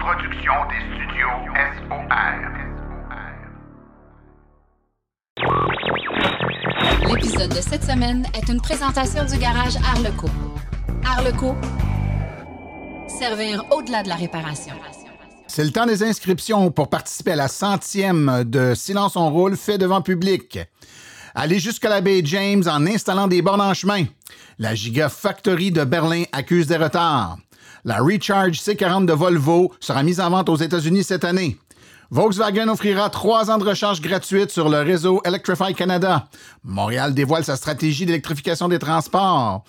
production des studios SOR. L'épisode de cette semaine est une présentation du garage Arleco. Arleco, servir au-delà de la réparation. C'est le temps des inscriptions pour participer à la centième de Silence on roule fait devant public. Allez jusqu'à la baie James en installant des bornes en chemin. La Gigafactory de Berlin accuse des retards. La Recharge C40 de Volvo sera mise en vente aux États-Unis cette année. Volkswagen offrira trois ans de recharge gratuite sur le réseau Electrify Canada. Montréal dévoile sa stratégie d'électrification des transports.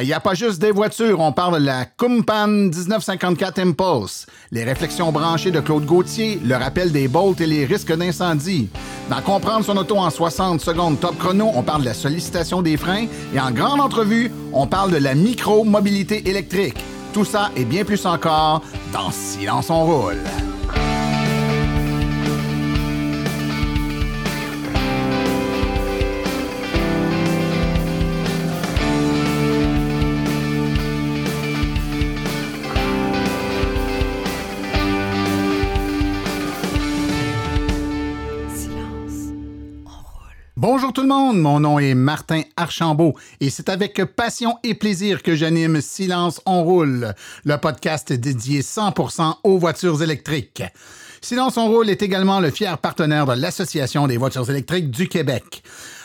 Il n'y a pas juste des voitures, on parle de la Kumpan 1954 Impulse, les réflexions branchées de Claude Gauthier, le rappel des bolts et les risques d'incendie. Dans Comprendre son auto en 60 secondes top chrono, on parle de la sollicitation des freins et en grande entrevue, on parle de la micro-mobilité électrique. Tout ça et bien plus encore dans Silence on roule. Bonjour tout le monde, mon nom est Martin Archambault et c'est avec passion et plaisir que j'anime Silence on roule, le podcast dédié 100% aux voitures électriques. Silence on roule est également le fier partenaire de l'Association des voitures électriques du Québec.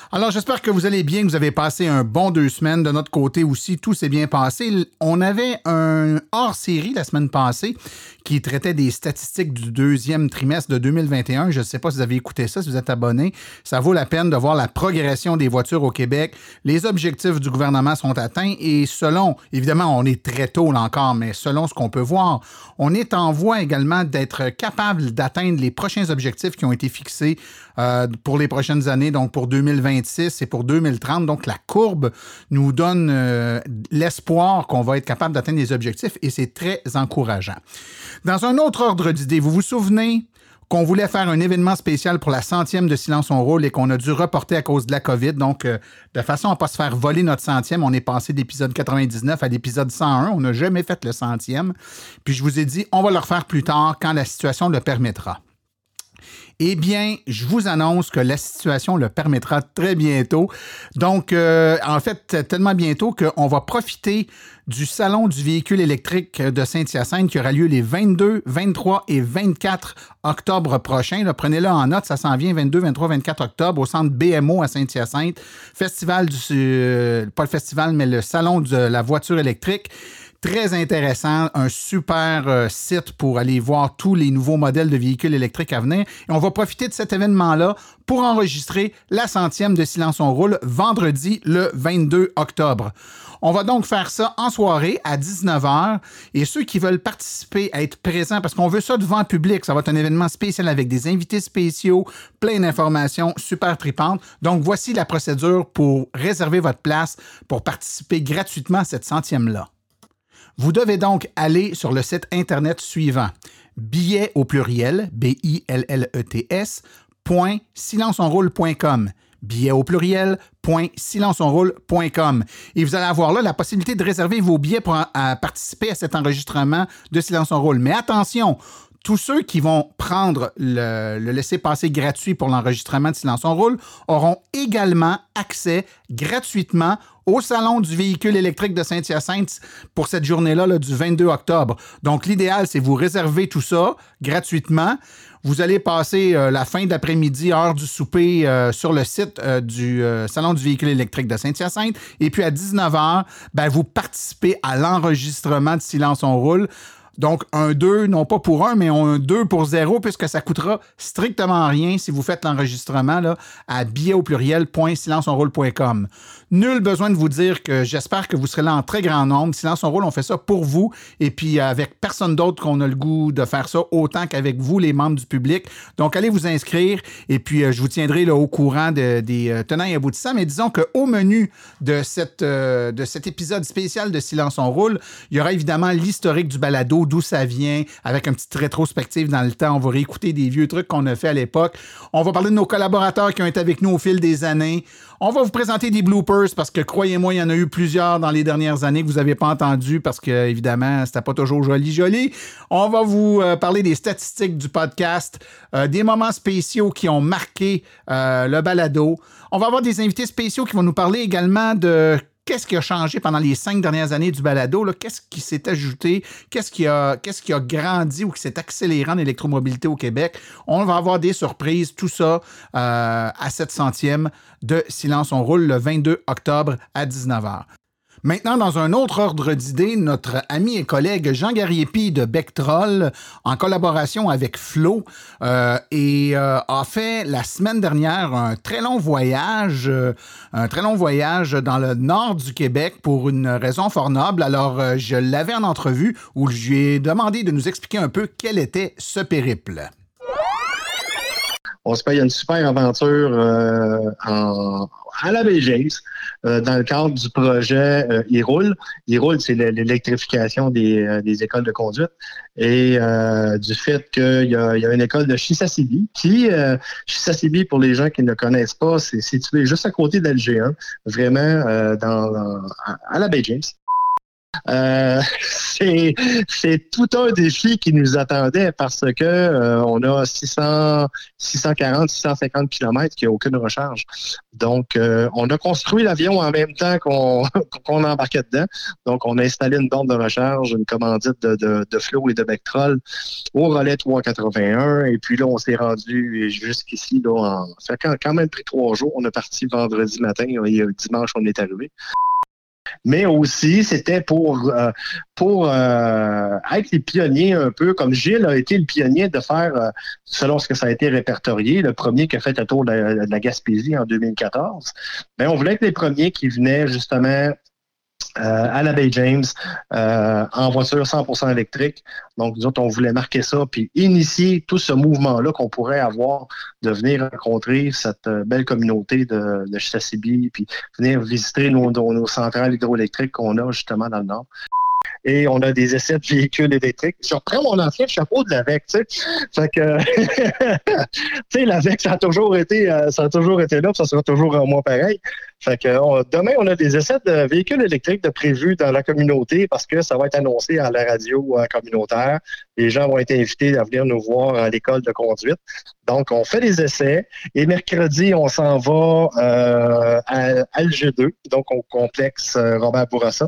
Alors, j'espère que vous allez bien, que vous avez passé un bon deux semaines. De notre côté aussi, tout s'est bien passé. On avait un hors-série la semaine passée qui traitait des statistiques du deuxième trimestre de 2021. Je ne sais pas si vous avez écouté ça, si vous êtes abonné. Ça vaut la peine de voir la progression des voitures au Québec. Les objectifs du gouvernement sont atteints et selon, évidemment, on est très tôt là encore, mais selon ce qu'on peut voir, on est en voie également d'être capable d'atteindre les prochains objectifs qui ont été fixés euh, pour les prochaines années, donc pour 2026 et pour 2030. Donc la courbe nous donne euh, l'espoir qu'on va être capable d'atteindre les objectifs et c'est très encourageant. Dans un autre ordre d'idée, vous vous souvenez qu'on voulait faire un événement spécial pour la centième de Silence on Rôle et qu'on a dû reporter à cause de la COVID. Donc, euh, de façon à ne pas se faire voler notre centième, on est passé d'épisode 99 à l'épisode 101. On n'a jamais fait le centième. Puis je vous ai dit, on va le refaire plus tard quand la situation le permettra. Eh bien, je vous annonce que la situation le permettra très bientôt. Donc, euh, en fait, tellement bientôt qu'on va profiter du Salon du véhicule électrique de Saint-Hyacinthe qui aura lieu les 22, 23 et 24 octobre prochains. Prenez-le en note, ça s'en vient 22, 23, 24 octobre au centre BMO à Saint-Hyacinthe. Festival du... Euh, pas le festival, mais le Salon de la voiture électrique. Très intéressant, un super euh, site pour aller voir tous les nouveaux modèles de véhicules électriques à venir. Et on va profiter de cet événement-là pour enregistrer la centième de Silence on roule vendredi le 22 octobre. On va donc faire ça en soirée à 19h et ceux qui veulent participer, à être présents, parce qu'on veut ça devant le public, ça va être un événement spécial avec des invités spéciaux, plein d'informations super tripantes. Donc voici la procédure pour réserver votre place pour participer gratuitement à cette centième-là. Vous devez donc aller sur le site Internet suivant billet au pluriel, B-I-L-L-E-T-S, point silenceonroule.com billet au pluriel, silenceonroule.com. Et vous allez avoir là la possibilité de réserver vos billets pour participer à cet enregistrement de Silence on. Mais attention, tous ceux qui vont prendre le, laisser-passer gratuit pour l'enregistrement de Silence on Roule auront également accès gratuitement au Salon du véhicule électrique de Saint-Hyacinthe pour cette journée-là là, du 22 octobre. Donc, l'idéal, c'est vous réserver tout ça gratuitement. Vous allez passer euh, la fin d'après-midi, heure du souper, euh, sur le site euh, du Salon du véhicule électrique de Saint-Hyacinthe. Et puis à 19h, ben, vous participez à l'enregistrement de Silence on roule. Donc, un 2, non pas pour un, mais un 2 pour 0, puisque ça coûtera strictement rien si vous faites l'enregistrement à billet au pluriel.silenceonroule.com. Nul besoin de vous dire que j'espère que vous serez là en très grand nombre. Silence on roule, on fait ça pour vous et puis avec personne d'autre qu'on a le goût de faire ça autant qu'avec vous, les membres du public. Donc, allez vous inscrire et puis euh, je vous tiendrai au courant de, des euh, tenants et aboutissants. Mais disons qu'au menu euh, de cet épisode spécial de Silence on roule, il y aura évidemment l'historique du balado d'où ça vient, avec un petit rétrospective dans le temps. On va réécouter des vieux trucs qu'on a fait à l'époque. On va parler de nos collaborateurs qui ont été avec nous au fil des années. On va vous présenter des bloopers parce que croyez-moi, il y en a eu plusieurs dans les dernières années que vous n'avez pas entendu parce que évidemment, c'était pas toujours joli joli. On va vous euh, parler des statistiques du podcast, euh, des moments spéciaux qui ont marqué euh, le balado. On va avoir des invités spéciaux qui vont nous parler également de qu'est-ce qui a changé pendant les cinq dernières années du balado? Qu'est-ce qui s'est ajouté? Qu'est-ce qui, a, qui a grandi ou qui s'est accéléré en électromobilité au Québec? On va avoir des surprises, tout ça à 7 centièmes de Silence on roule le 22 octobre à 19h. Maintenant, dans un autre ordre d'idées, notre ami et collègue Jean Gariepi de Bectrol, en collaboration avec Flo, euh, euh, a fait la semaine dernière un très long voyage, euh, un très long voyage dans le nord du Québec pour une raison fort noble. Alors, je l'avais en entrevue où je lui ai demandé de nous expliquer un peu quel était ce périple on se paye une super aventure euh, à la James euh, dans le cadre du projet euh, e-roule. e-roule, c'est l'électrification des, écoles de conduite et du fait qu'il y, a, une école de Chisasibi qui, Chisasibi, pour les gens qui ne connaissent pas, c'est situé juste à côté d'Alger, hein, vraiment dans, à la baie James. Euh, c'est tout un défi qui nous attendait parce que euh, on a 600, 640, 650 kilomètres qui a aucune recharge. Donc, euh, on a construit l'avion en même temps qu'on embarquait dedans. Donc, on a installé une borne de recharge, une commandite de, de, et de Vectrol au relais 381. Et puis là, on s'est rendu jusqu'ici. Là, ça a quand même pris trois jours. On est parti vendredi matin et dimanche, on est arrivé mais aussi c'était pour euh, pour euh, être les pionniers un peu, comme Gilles a été le pionnier de faire, euh, selon ce que ça a été répertorié, le premier qui a fait le tour de la, Gaspésie en 2014. Mais on voulait être les premiers qui venaient justement à la Bay James euh, en voiture 100% électrique. Donc, nous autres, on voulait marquer ça, puis initier tout ce mouvement-là qu'on pourrait avoir de venir rencontrer cette euh, belle communauté de, de puis venir visiter nos, nos centrales hydroélectriques qu'on a justement dans le Nord et on a des essais de véhicules électriques. Je reprends mon ancien chapeau de l'AVEC, tu sais. Fait que, tu sais, l'AVEC, ça a toujours été, euh, ça a toujours été là, ça sera toujours un mois pareil. Fait que demain, on a des essais de véhicules électriques de prévus dans la communauté parce que ça va être annoncé à la radio communautaire. Les gens vont être invités à venir nous voir à l'école de conduite. Donc, on fait des essais et mercredi, on s'en va euh, à LG2, donc au complexe euh, Robert Bourassa.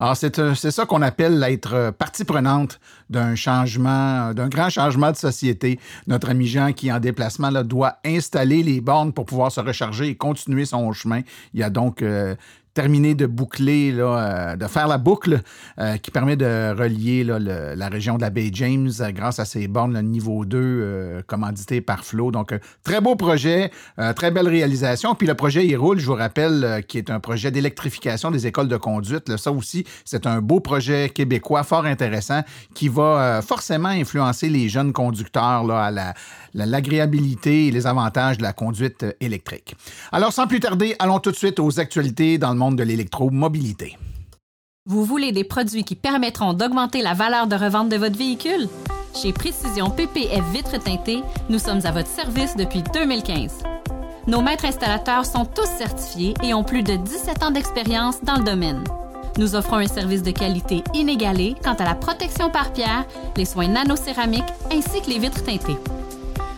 Alors, euh, c'est ça qu'on appelle être euh, partie prenante d'un changement, d'un grand changement de société. Notre ami Jean, qui est en déplacement, doit installer les bornes pour pouvoir se recharger et continuer son chemin. Il y a donc euh, terminé de boucler, là, euh, de faire la boucle euh, qui permet de relier la région de la baie James euh, grâce à ces bornes le niveau 2 commanditées par Flo. Donc, très beau projet, très belle réalisation. Puis le projet il roule, je vous rappelle, qui est un projet d'électrification des écoles de conduite. ça aussi, c'est un beau projet québécois fort intéressant qui va forcément influencer les jeunes conducteurs là, à l'agréabilité et les avantages de la conduite électrique. Alors, sans plus tarder, allons tout de suite aux actualités dans le de l'électromobilité. Vous voulez des produits qui permettront d'augmenter la valeur de revente de votre véhicule? Chez Précision PPF Vitres teintées, nous sommes à votre service depuis 2015. Nos maîtres installateurs sont tous certifiés et ont plus de 17 ans d'expérience dans le domaine. Nous offrons un service de qualité inégalé quant à la protection par pierre, les soins nanocéramiques ainsi que les vitres teintées.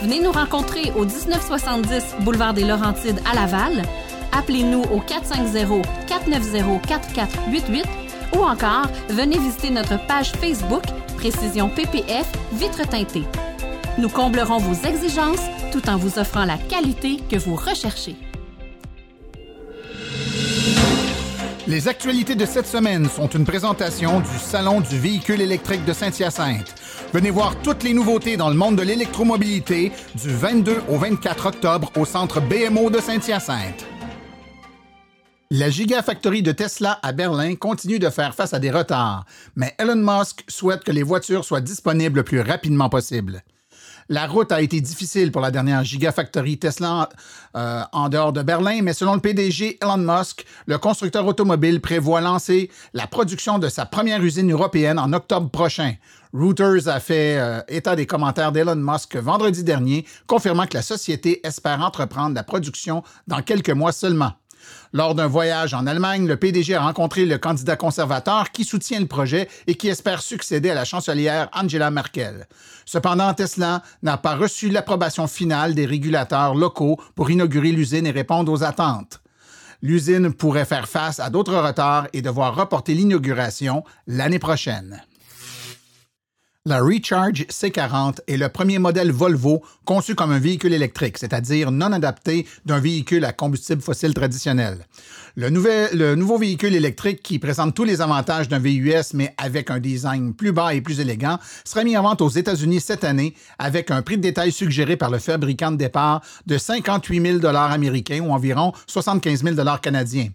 Venez nous rencontrer au 1970 boulevard des Laurentides à Laval. Appelez-nous au 450-490-4488 ou encore venez visiter notre page Facebook Précision PPF Vitre teintée. Nous comblerons vos exigences tout en vous offrant la qualité que vous recherchez. Les actualités de cette semaine sont une présentation du Salon du véhicule électrique de Saint-Hyacinthe. Venez voir toutes les nouveautés dans le monde de l'électromobilité du 22 au 24 octobre au centre BMO de Saint-Hyacinthe. La Gigafactory de Tesla à Berlin continue de faire face à des retards, mais Elon Musk souhaite que les voitures soient disponibles le plus rapidement possible. La route a été difficile pour la dernière Gigafactory Tesla euh, en dehors de Berlin, mais selon le PDG Elon Musk, le constructeur automobile prévoit lancer la production de sa première usine européenne en octobre prochain. Reuters a fait euh, état des commentaires d'Elon Musk vendredi dernier, confirmant que la société espère entreprendre la production dans quelques mois seulement. Lors d'un voyage en Allemagne, le PDG a rencontré le candidat conservateur qui soutient le projet et qui espère succéder à la chancelière Angela Merkel. Cependant, Tesla n'a pas reçu l'approbation finale des régulateurs locaux pour inaugurer l'usine et répondre aux attentes. L'usine pourrait faire face à d'autres retards et devoir reporter l'inauguration l'année prochaine. La Recharge C40 est le premier modèle Volvo conçu comme un véhicule électrique, c'est-à-dire non adapté d'un véhicule à combustible fossile traditionnel. Le, nouveau véhicule électrique qui présente tous les avantages d'un VUS mais avec un design plus bas et plus élégant sera mis en vente aux États-Unis cette année avec un prix de détail suggéré par le fabricant de départ de 58 000 américains ou environ 75 000 canadiens.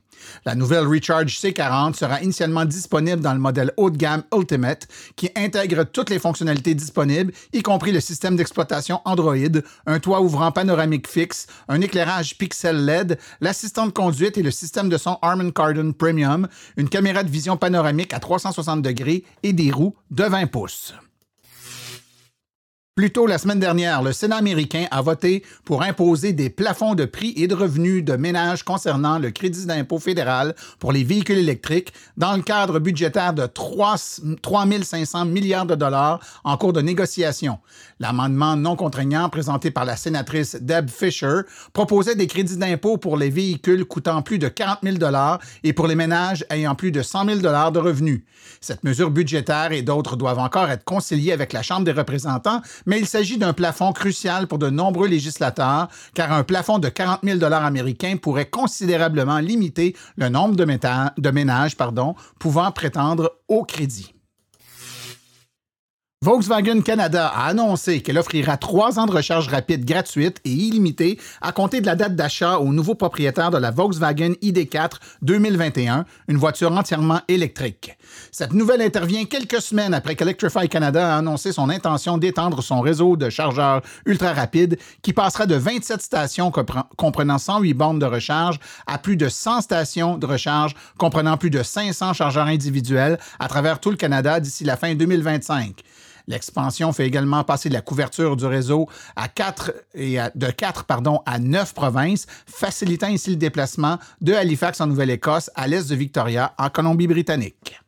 La nouvelle Recharge C40 sera initialement disponible dans le modèle haut de gamme Ultimate qui intègre toutes les fonctionnalités disponibles, y compris le système d'exploitation Android, un toit ouvrant panoramique fixe, un éclairage pixel LED, l'assistant de conduite et le système de son Harman Kardon Premium, une caméra de vision panoramique à 360 degrés et des roues de 20 pouces. Plus tôt la semaine dernière, le Sénat américain a voté pour imposer des plafonds de prix et de revenus de ménages concernant le crédit d'impôt fédéral pour les véhicules électriques dans le cadre budgétaire de 3, 500 milliards de dollars en cours de négociation. L'amendement non contraignant présenté par la sénatrice Deb Fisher proposait des crédits d'impôt pour les véhicules coûtant plus de 40 000 dollars et pour les ménages ayant plus de 100 000 dollars de revenus. Cette mesure budgétaire et d'autres doivent encore être conciliées avec la Chambre des représentants, mais il s'agit d'un plafond crucial pour de nombreux législateurs, car un plafond de 40 000 dollars américains pourrait considérablement limiter le nombre de, ménages pouvant prétendre au crédit. Volkswagen Canada a annoncé qu'elle offrira trois ans de recharge rapide gratuite et illimitée à compter de la date d'achat aux nouveaux propriétaires de la Volkswagen ID4 2021, une voiture entièrement électrique. Cette nouvelle intervient quelques semaines après qu'Electrify Canada a annoncé son intention d'étendre son réseau de chargeurs ultra rapides qui passera de 27 stations comprenant 108 bornes de recharge à plus de 100 stations de recharge comprenant plus de 500 chargeurs individuels à travers tout le Canada d'ici la fin 2025. L'expansion fait également passer la couverture du réseau à 4 et de 4 pardon, à 9 provinces, facilitant ainsi le déplacement de Halifax en Nouvelle-Écosse à l'est de Victoria en Colombie-Britannique.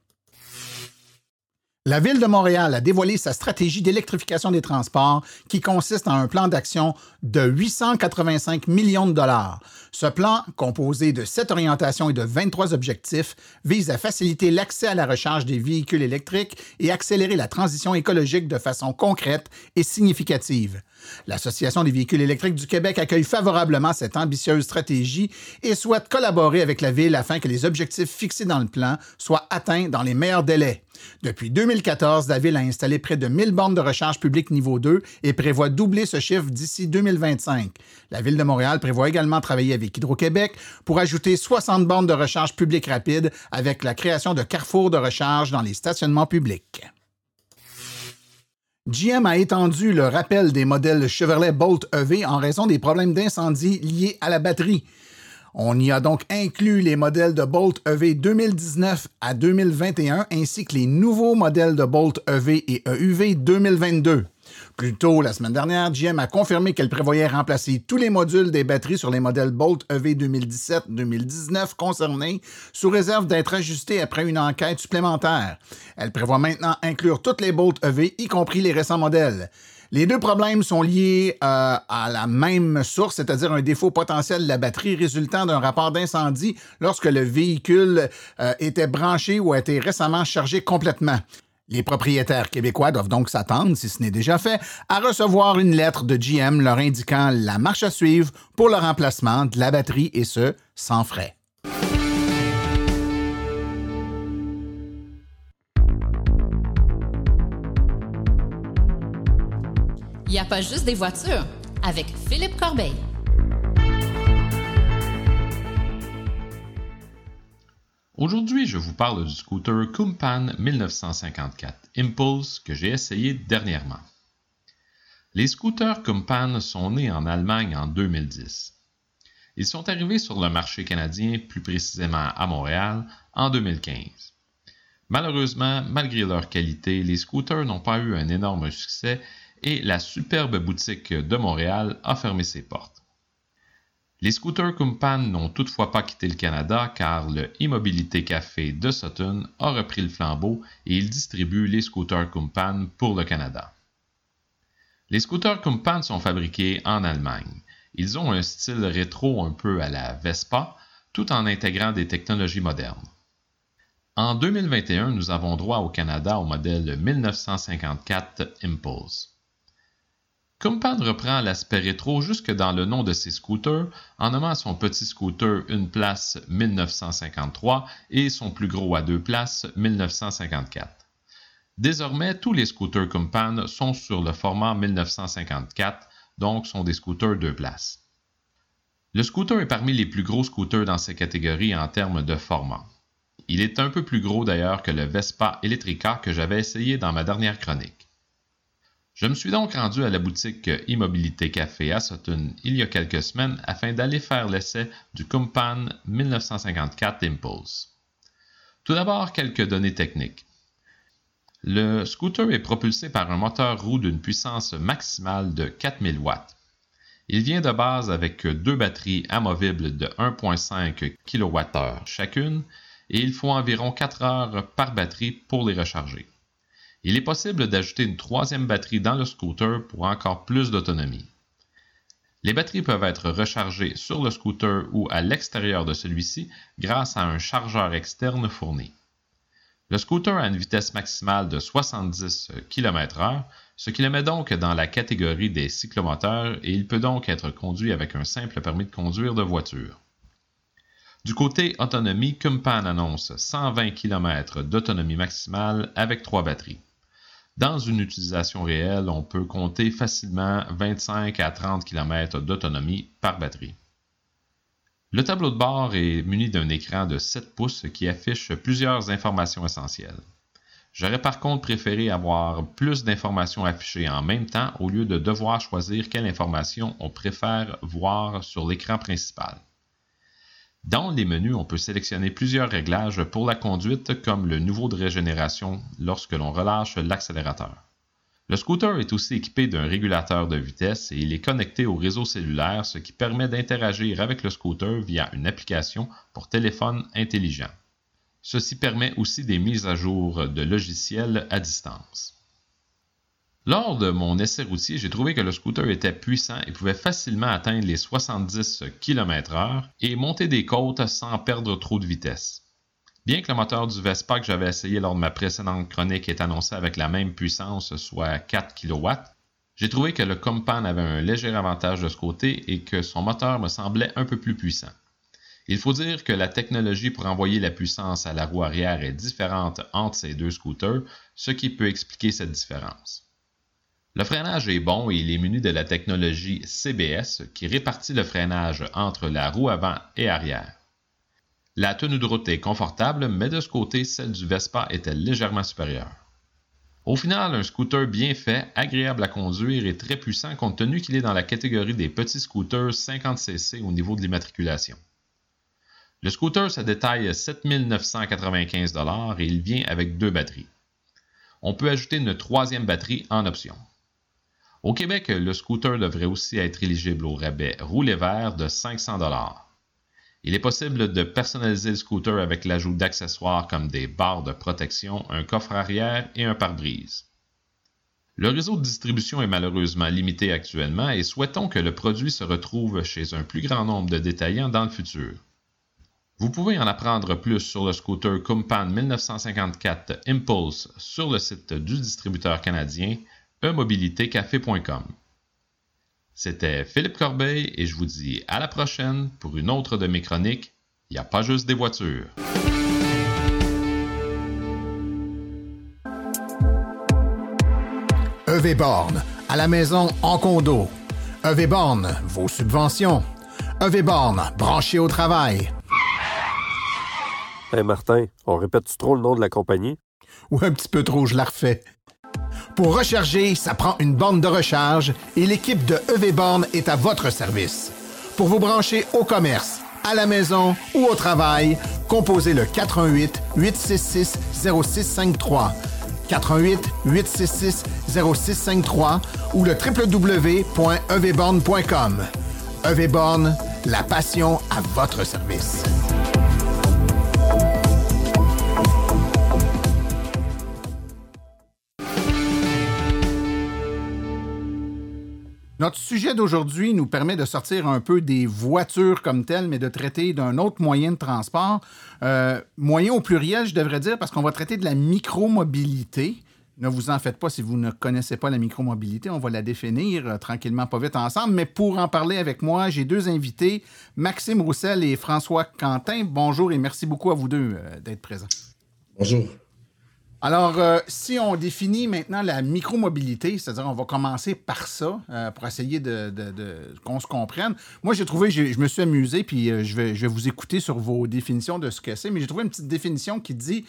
La Ville de Montréal a dévoilé sa stratégie d'électrification des transports qui consiste en un plan d'action de 885 millions de dollars. Ce plan, composé de sept orientations et de 23 objectifs, vise à faciliter l'accès à la recharge des véhicules électriques et accélérer la transition écologique de façon concrète et significative. L'Association des véhicules électriques du Québec accueille favorablement cette ambitieuse stratégie et souhaite collaborer avec la Ville afin que les objectifs fixés dans le plan soient atteints dans les meilleurs délais. Depuis 2014, la Ville a installé près de 1000 bornes de recharge publique niveau 2 et prévoit doubler ce chiffre d'ici 2025. La Ville de Montréal prévoit également travailler avec Hydro-Québec pour ajouter 60 bornes de recharge publique rapide avec la création de carrefours de recharge dans les stationnements publics. GM a étendu le rappel des modèles Chevrolet Bolt EV en raison des problèmes d'incendie liés à la batterie. On y a donc inclus les modèles de Bolt EV 2019 à 2021 ainsi que les nouveaux modèles de Bolt EV et EUV 2022. Plus tôt, la semaine dernière, GM a confirmé qu'elle prévoyait remplacer tous les modules des batteries sur les modèles Bolt EV 2017-2019 concernés, sous réserve d'être ajustés après une enquête supplémentaire. Elle prévoit maintenant inclure toutes les Bolt EV, y compris les récents modèles. Les deux problèmes sont liés euh, à la même source, c'est-à-dire un défaut potentiel de la batterie résultant d'un rapport d'incendie lorsque le véhicule euh, était branché ou a été récemment chargé complètement. Les propriétaires québécois doivent donc s'attendre, si ce n'est déjà fait, à recevoir une lettre de GM leur indiquant la marche à suivre pour le remplacement de la batterie et ce, sans frais. Il n'y a pas juste des voitures avec Philippe Corbeil. Aujourd'hui, je vous parle du scooter Kumpan 1954 Impulse que j'ai essayé dernièrement. Les scooters Kumpan sont nés en Allemagne en 2010. Ils sont arrivés sur le marché canadien, plus précisément à Montréal, en 2015. Malheureusement, malgré leur qualité, les scooters n'ont pas eu un énorme succès et la superbe boutique de Montréal a fermé ses portes. Les scooters Kumpan n'ont toutefois pas quitté le Canada car le Immobilité Café de Sutton a repris le flambeau et il distribue les scooters Kumpan pour le Canada. Les scooters Kumpan sont fabriqués en Allemagne. Ils ont un style rétro un peu à la Vespa, tout en intégrant des technologies modernes. En 2021, nous avons droit au Canada au modèle 1954 Impulse. Kumpan reprend l'aspect rétro jusque dans le nom de ses scooters en nommant son petit scooter une place 1953 et son plus gros à deux places 1954. Désormais, tous les scooters Kumpan sont sur le format 1954, donc sont des scooters deux places. Le scooter est parmi les plus gros scooters dans cette catégorie en termes de format. Il est un peu plus gros d'ailleurs que le Vespa Electrica que j'avais essayé dans ma dernière chronique. Je me suis donc rendu à la boutique Immobilité Café à Sutton il y a quelques semaines afin d'aller faire l'essai du Kumpan 1954 Impulse. Tout d'abord, quelques données techniques. Le scooter est propulsé par un moteur roue d'une puissance maximale de 4000 watts. Il vient de base avec deux batteries amovibles de 1.5 kWh chacune et il faut environ 4 heures par batterie pour les recharger. Il est possible d'ajouter une troisième batterie dans le scooter pour encore plus d'autonomie. Les batteries peuvent être rechargées sur le scooter ou à l'extérieur de celui-ci grâce à un chargeur externe fourni. Le scooter a une vitesse maximale de 70 km/h, ce qui le met donc dans la catégorie des cyclomoteurs et il peut donc être conduit avec un simple permis de conduire de voiture. Du côté autonomie, Kumpan annonce 120 km d'autonomie maximale avec trois batteries. Dans une utilisation réelle, on peut compter facilement 25 à 30 km d'autonomie par batterie. Le tableau de bord est muni d'un écran de 7 pouces qui affiche plusieurs informations essentielles. J'aurais par contre préféré avoir plus d'informations affichées en même temps au lieu de devoir choisir quelle information on préfère voir sur l'écran principal. Dans les menus, on peut sélectionner plusieurs réglages pour la conduite comme le niveau de régénération lorsque l'on relâche l'accélérateur. Le scooter est aussi équipé d'un régulateur de vitesse et il est connecté au réseau cellulaire, ce qui permet d'interagir avec le scooter via une application pour téléphone intelligent. Ceci permet aussi des mises à jour de logiciels à distance. Lors de mon essai routier, j'ai trouvé que le scooter était puissant et pouvait facilement atteindre les 70 km/h et monter des côtes sans perdre trop de vitesse. Bien que le moteur du Vespa que j'avais essayé lors de ma précédente chronique est annoncé avec la même puissance, soit 4 kW, j'ai trouvé que le Compan avait un léger avantage de ce côté et que son moteur me semblait un peu plus puissant. Il faut dire que la technologie pour envoyer la puissance à la roue arrière est différente entre ces deux scooters, ce qui peut expliquer cette différence. Le freinage est bon et il est muni de la technologie CBS qui répartit le freinage entre la roue avant et arrière. La tenue de route est confortable, mais de ce côté, celle du Vespa était légèrement supérieure. Au final, un scooter bien fait, agréable à conduire et très puissant compte tenu qu'il est dans la catégorie des petits scooters 50cc au niveau de l'immatriculation. Le scooter se détaille 7 995 et il vient avec deux batteries. On peut ajouter une troisième batterie en option. Au Québec, le scooter devrait aussi être éligible au rabais roulé vert de 500 Il est possible de personnaliser le scooter avec l'ajout d'accessoires comme des barres de protection, un coffre arrière et un pare-brise. Le réseau de distribution est malheureusement limité actuellement et souhaitons que le produit se retrouve chez un plus grand nombre de détaillants dans le futur. Vous pouvez en apprendre plus sur le scooter Kumpan 1954 Impulse sur le site du distributeur canadien eMobilitécafé.com. C'était Philippe Corbeil et je vous dis à la prochaine pour une autre de mes chroniques. Il n'y a pas juste des voitures. EV Borne, À la maison, en condo. EV Borne, vos subventions. EV Borne, branché au travail. Hey Martin, on répète trop le nom de la compagnie? Ou un petit peu trop, je la refais. Pour recharger, ça prend une borne de recharge et l'équipe de EV Borne est à votre service. Pour vous brancher au commerce, à la maison ou au travail, composez le 418 866 0653. 418 866 0653 ou le www.evborne.com. EVborne, la passion à votre service. Notre sujet d'aujourd'hui nous permet de sortir un peu des voitures comme telles, mais de traiter d'un autre moyen de transport. Euh, moyen au pluriel, je devrais dire, parce qu'on va traiter de la micromobilité. Ne vous en faites pas si vous ne connaissez pas la micromobilité. On va la définir euh, tranquillement, pas vite ensemble. Mais pour en parler avec moi, j'ai deux invités, Maxime Roussel et François Quentin. Bonjour et merci beaucoup à vous deux euh, d'être présents. Bonjour. Alors, euh, si on définit maintenant la micromobilité, c'est-à-dire on va commencer par ça euh, pour essayer de, qu'on se comprenne. Moi, j'ai trouvé, je me suis amusé, puis euh, je, vais, je vais vous écouter sur vos définitions de ce que c'est, mais j'ai trouvé une petite définition qui dit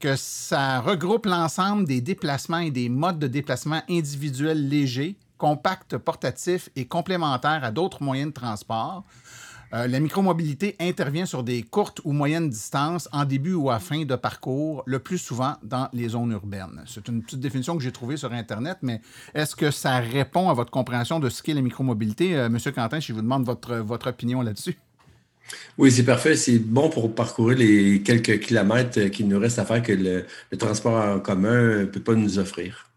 que ça regroupe l'ensemble des déplacements et des modes de déplacement individuels légers, compacts, portatifs et complémentaires à d'autres moyens de transport. Euh, la micromobilité intervient sur des courtes ou moyennes distances en début ou à fin de parcours, le plus souvent dans les zones urbaines. C'est une petite définition que j'ai trouvée sur Internet, mais est-ce que ça répond à votre compréhension de ce qu'est la micromobilité? Euh, Monsieur Quentin, je vous demande votre, votre opinion là-dessus. Oui, c'est parfait. C'est bon pour parcourir les quelques kilomètres qu'il nous reste à faire que le, le transport en commun ne peut pas nous offrir.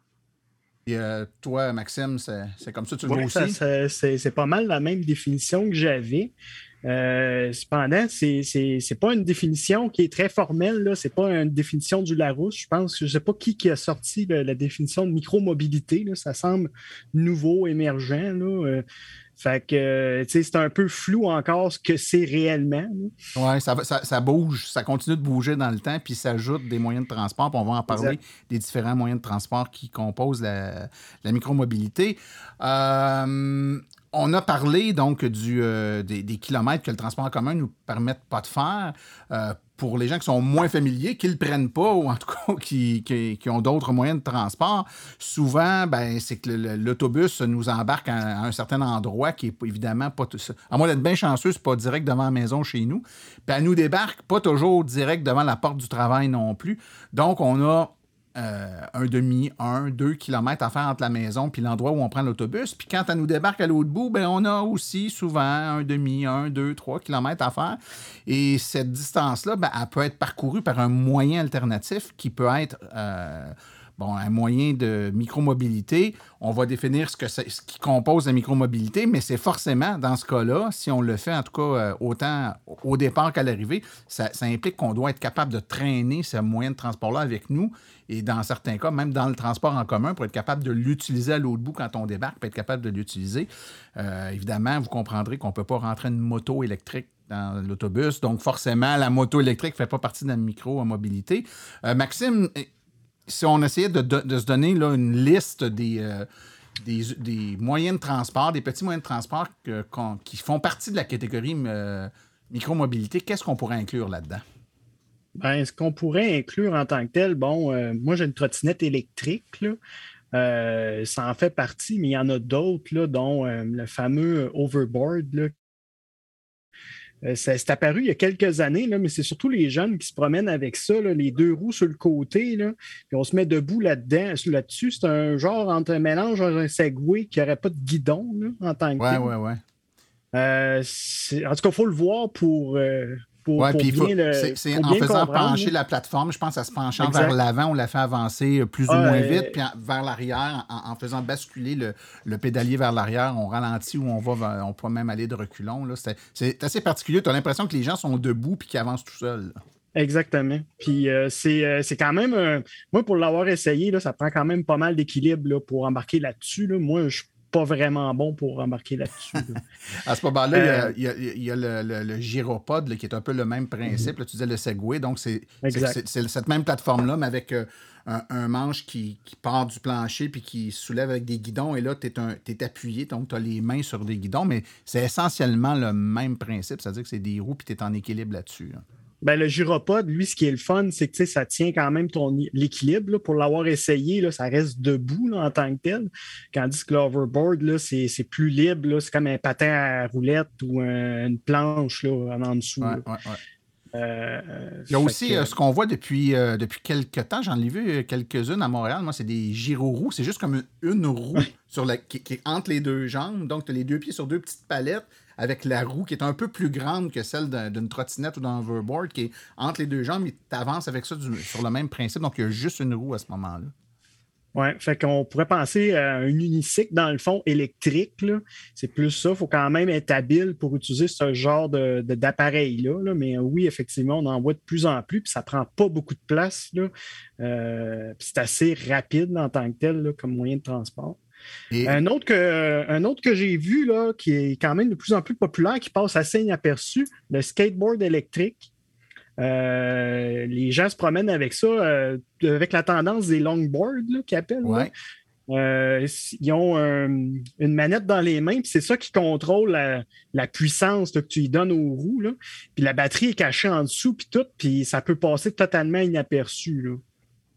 Et euh, toi, Maxime, c'est c'est comme ça que tu le vois aussi? c'est pas mal la même définition que j'avais. Euh, cependant, c'est c'est- c'est pas une définition qui est très formelle. Ce n'est pas une définition du Larousse. Je pense que je ne sais pas qui, qui a sorti la définition de micromobilité. là. Ça semble nouveau, émergent. Là. Euh, fait que c'est un peu flou encore ce que c'est réellement. Oui, ça, ça, ça bouge, ça continue de bouger dans le temps, puis ça ajoute des moyens de transport, puis on va en parler Exact. des différents moyens de transport qui composent la, la micromobilité. Euh, on a parlé donc euh, des, kilomètres que le transport en commun ne nous permet pas de faire. Euh, pour les gens qui sont moins familiers, qui ne le prennent pas, ou en tout cas qui, ont d'autres moyens de transport, souvent, ben, c'est que l'autobus nous embarque à, un certain endroit qui est évidemment pas tout ça. À moins d'être bien chanceux, c'est pas direct devant la maison chez nous. Puis elle nous débarque pas toujours direct devant la porte du travail non plus. Donc, on a euh, un demi, un, deux kilomètres à faire entre la maison puis l'endroit où on prend l'autobus. Puis quand elle nous débarque à l'autre bout, ben on a aussi souvent un demi, un, deux, trois kilomètres à faire. Et cette distance-là, ben, elle peut être parcourue par un moyen alternatif qui peut être euh, bon, un moyen de micromobilité. On va définir ce, que ce qui compose la micromobilité, mais c'est forcément, dans ce cas-là, si on le fait en tout cas euh, autant au départ qu'à l'arrivée, ça, ça implique qu'on doit être capable de traîner ce moyen de transport-là avec nous et dans certains cas, même dans le transport en commun, pour être capable de l'utiliser à l'autre bout quand on débarque, pour être capable de l'utiliser. Euh, évidemment, vous comprendrez qu'on ne peut pas rentrer une moto électrique dans l'autobus. Donc, forcément, la moto électrique ne fait pas partie de la micro-mobilité. Euh, Maxime, si on essayait de, se donner là, une liste des, euh, des, des moyens de transport, des petits moyens de transport qui font partie de la catégorie euh, micromobilité, qu'est-ce qu'on pourrait inclure là-dedans? Ben, ce qu'on pourrait inclure en tant que tel, bon, euh, moi j'ai une trottinette électrique, ça en fait partie, mais il y en a d'autres, dont le fameux overboard. Là. Euh, c'est apparu il y a quelques années, là, mais c'est surtout les jeunes qui se promènent avec ça, là, les deux roues sur le côté, là, puis on se met debout là-dedans, là-dessus. C'est un genre entre un mélange un Segway qui n'aurait pas de guidon en tant que Ouais, tel. ouais, ouais. Euh, en tout cas, il faut le voir pour, euh, pour, Ouais, pour puis il faut- bien le c'est pour en bien faisant pencher la plateforme, je pense, à se penchant Exact. vers l'avant, on la fait avancer euh, plus ou Ah, moins euh, vite, puis en- vers l'arrière, en, en faisant basculer le, le pédalier vers l'arrière, on ralentit ou on va, on peut même aller de reculons. là. C'est c'est assez particulier. Tu as l'impression que les gens sont debout puis qu'ils avancent tout seuls. là. Exactement. Puis euh, c'est euh, c'est quand même. Moi, pour l'avoir essayé, là, ça prend quand même pas mal d'équilibre là, pour embarquer là-dessus. là. Moi, je pas vraiment bon pour embarquer là-dessus. à ce moment-là, il y a, il y a le, le, le, gyropode qui est un peu le même principe. Là, tu disais le Segway, donc c'est cette même plateforme-là, mais avec euh, un, un, manche qui, qui, part du plancher puis qui soulève avec des guidons. Et là, tu es, es, appuyé, donc tu as les mains sur des guidons, mais c'est essentiellement le même principe, c'est-à-dire que c'est des roues puis tu es en équilibre là-dessus. Là. Ben, le gyropode, lui, ce qui est le fun, c'est que ça tient quand même ton l'équilibre. Pour l'avoir essayé, là, ça reste debout là, en tant que tel. Tandis que l'overboard, c'est plus libre. C'est comme un patin à roulette ou une planche là, en dessous. Ouais, ouais, euh, Il y a aussi que... euh, ce qu'on voit depuis, euh, depuis quelques temps, j'en ai vu quelques-unes à Montréal. Moi, c'est des gyroroues. C'est juste comme une, une roue sur la, qui, qui, est entre les deux jambes. Donc, tu as les deux pieds sur deux petites palettes avec la roue qui est un peu plus grande que celle d'une trottinette ou d'un overboard, qui est entre les deux jambes, et tu avances avec ça sur le même principe. Donc, il y a juste une roue à ce moment-là. Oui, fait qu'on pourrait penser à un unicycle, dans le fond, électrique. C'est plus ça. Il faut quand même être habile pour utiliser ce genre d'appareil-là. Là. Mais oui, effectivement, on en voit de plus en plus, puis ça prend pas beaucoup de place. Euh, c'est assez rapide en tant que tel comme moyen de transport. Et... Un autre que, un autre que j'ai vu, là, qui est quand même de plus en plus populaire, qui passe assez inaperçu, le skateboard électrique. Euh, les gens se promènent avec ça, euh, avec la tendance des longboards qu'ils appellent. Ouais. Euh, ils ont une manette dans les mains, puis c'est ça qui contrôle la, la puissance là, que tu y donnes aux roues. Puis la batterie est cachée en dessous, puis tout, puis ça peut passer totalement inaperçu. Là.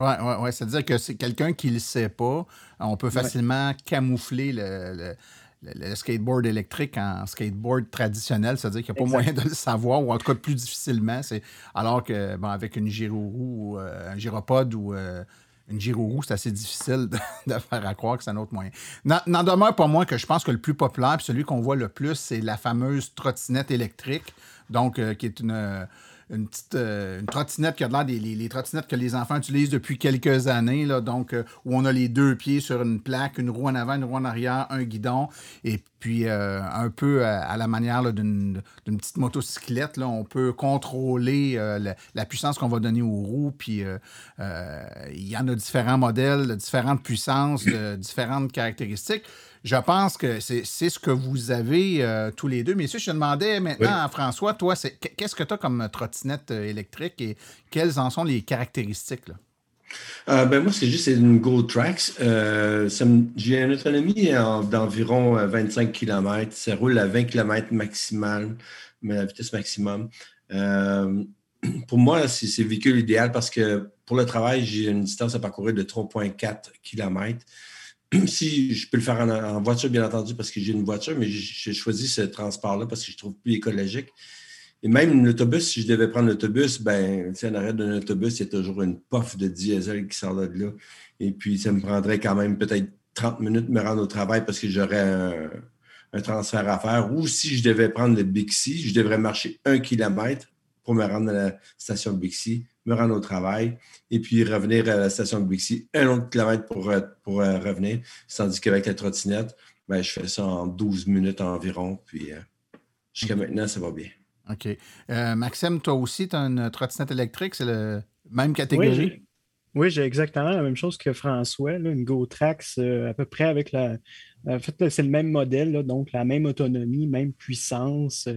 Oui, oui, oui. C'est-à-dire que c'est quelqu'un qui ne le sait pas. On peut facilement ouais. camoufler le, le, le, skateboard électrique en skateboard traditionnel, c'est-à-dire qu'il n'y a pas moyen de le savoir, ou en tout cas plus difficilement. Alors que, bon, avec une gyroroue, euh, un gyropode ou euh, une gyroroue, c'est assez difficile de, de, faire à croire que c'est un autre moyen. N'en demeure pas moins que je pense que le plus populaire, puis celui qu'on voit le plus, c'est la fameuse trottinette électrique, donc euh, qui est une une petite euh, une trottinette qui a de l'air des les, trottinettes que les enfants utilisent depuis quelques années, là, donc euh, où on a les deux pieds sur une plaque, une roue en avant, une roue en arrière, un guidon, et puis euh, un peu à, à la manière d'une petite motocyclette, là, on peut contrôler la, la, puissance qu'on va donner aux roues, puis il y en a différents modèles, de différentes puissances, de différentes caractéristiques je pense que c'est ce que vous avez euh, tous les deux. Messieurs, je te demandais maintenant oui. à François, toi, qu'est-ce que tu as comme trottinette électrique et quelles en sont les caractéristiques? Là? Euh, ben moi, c'est juste une Go Tracks. Euh, J'ai une autonomie d'environ 25 km. Ça roule à 20 km maximal, mais la vitesse maximum. Euh, pour moi, c'est le véhicule idéal parce que pour le travail, j'ai une distance à parcourir de 3,4 km si je peux le faire en, en, voiture, bien entendu, parce que j'ai une voiture, mais j'ai choisi ce transport-là parce que je trouve plus écologique. Et même l'autobus, si je devais prendre l'autobus, ben, en arrêt d'un autobus, il y a toujours une pof de diesel qui sort de là. Et puis, ça me prendrait quand même peut-être 30 minutes de me rendre au travail parce que j'aurais un, un, transfert à faire. Ou si je devais prendre le Bixi, je devrais marcher un kilomètre pour me rendre à la station de Bixi me rendre au travail et puis revenir à la station de Bixi, un autre kilomètre pour, euh, pour euh, revenir. Tandis qu'avec la trottinette, ben, je fais ça en 12 minutes environ. Puis euh, jusqu'à okay. maintenant, ça va bien. OK. Euh, Maxime, toi aussi, tu as une trottinette électrique, c'est la même catégorie? Oui, j'ai exactement la même chose que François, là, une GoTrax à peu près avec la. En fait, c'est le même modèle, là, donc la même autonomie, même puissance,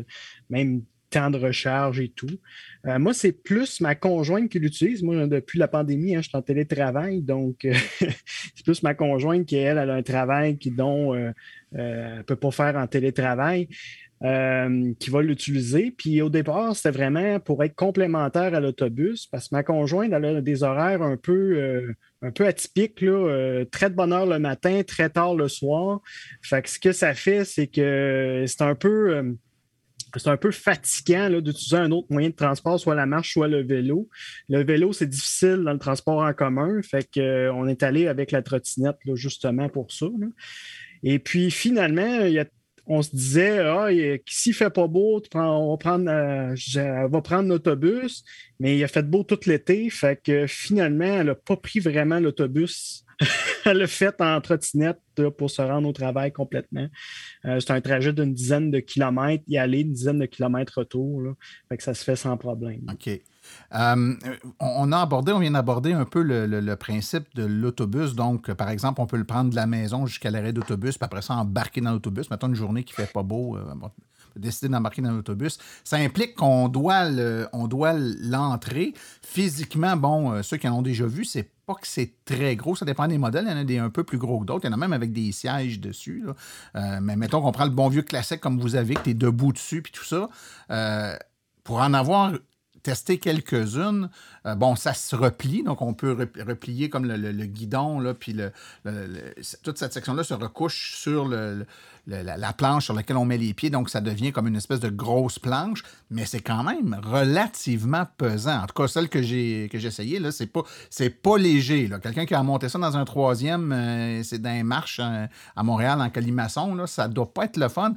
même temps de recharge et tout. Euh, moi, c'est plus ma conjointe qui l'utilise. Moi, depuis la pandémie, hein, je suis en télétravail, donc euh, c'est plus ma conjointe qui, elle, elle a un travail qui, dont euh, elle ne peut pas faire en télétravail. Qui va l'utiliser. Puis au départ, c'était vraiment pour être complémentaire à l'autobus, parce que ma conjointe, elle a des horaires un peu, un peu atypiques, là, très de bonne heure le matin, très tard le soir. Fait que ce que ça fait, c'est que c'est un peu c'est un peu fatigant d'utiliser un autre moyen de transport, soit la marche, soit le vélo. Le vélo, c'est difficile dans le transport en commun, fait qu'on euh, est allé avec la trottinette justement pour ça. Et puis finalement, il y a on se disait, ah, s'il fait pas beau, on va prendre, euh, l'autobus, mais il a fait beau tout l'été, fait que finalement, elle n'a pas pris vraiment l'autobus. elle l'a fait en trottinette pour se rendre au travail complètement. Euh, c'est un trajet d'une dizaine de kilomètres, y aller une dizaine de kilomètres retour. Fait que ça se fait sans problème. Euh, on a abordé, on vient d'aborder un peu le, principe de l'autobus. Donc, par exemple, on peut le prendre de la maison jusqu'à l'arrêt d'autobus, puis après ça, embarquer dans l'autobus. Mettons une journée qui fait pas beau, euh, décider d'embarquer dans l'autobus. Ça implique qu'on doit, l'entrer. Physiquement, bon, euh, ceux qui en ont déjà vu, c'est pas que c'est très gros, ça dépend des modèles. Il y en a des un peu plus gros que d'autres. Il y en a même avec des sièges dessus. mais mettons qu'on prend le bon vieux classique comme vous avez, que tu es debout dessus, puis tout ça. pour en avoir testé quelques-unes. Euh, bon, ça se replie, donc on peut replier comme le, guidon, puis le, toute cette section-là se recouche sur la, planche sur laquelle on met les pieds, donc ça devient comme une espèce de grosse planche, mais c'est quand même relativement pesant. En tout cas, celle que j'ai essayée, là, c'est pas, pas léger. Quelqu'un qui a monté ça dans un troisième, euh, c'est dans marche euh, à Montréal, en colimaçon, là, ça doit pas être le fun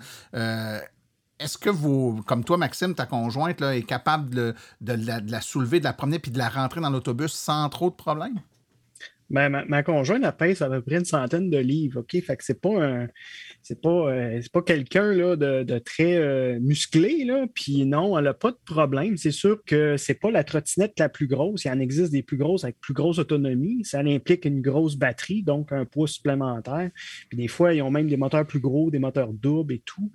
est-ce que vous, comme toi, Maxime, ta conjointe, là, est capable de, la, soulever, de la promener puis de la rentrer dans l'autobus sans trop de problèmes? Ben, ma, conjointe, elle pèse à peu près une centaine de livres, OK? Fait que c'est pas un, c'est pas, euh, pas quelqu'un de, de, très euh, musclé, là. Puis non, elle n'a pas de problème. C'est sûr que c'est pas la trottinette la plus grosse. Il en existe des plus grosses avec plus grosse autonomie. Ça implique une grosse batterie, donc un poids supplémentaire. Puis des fois, ils ont même des moteurs plus gros, des moteurs doubles et tout.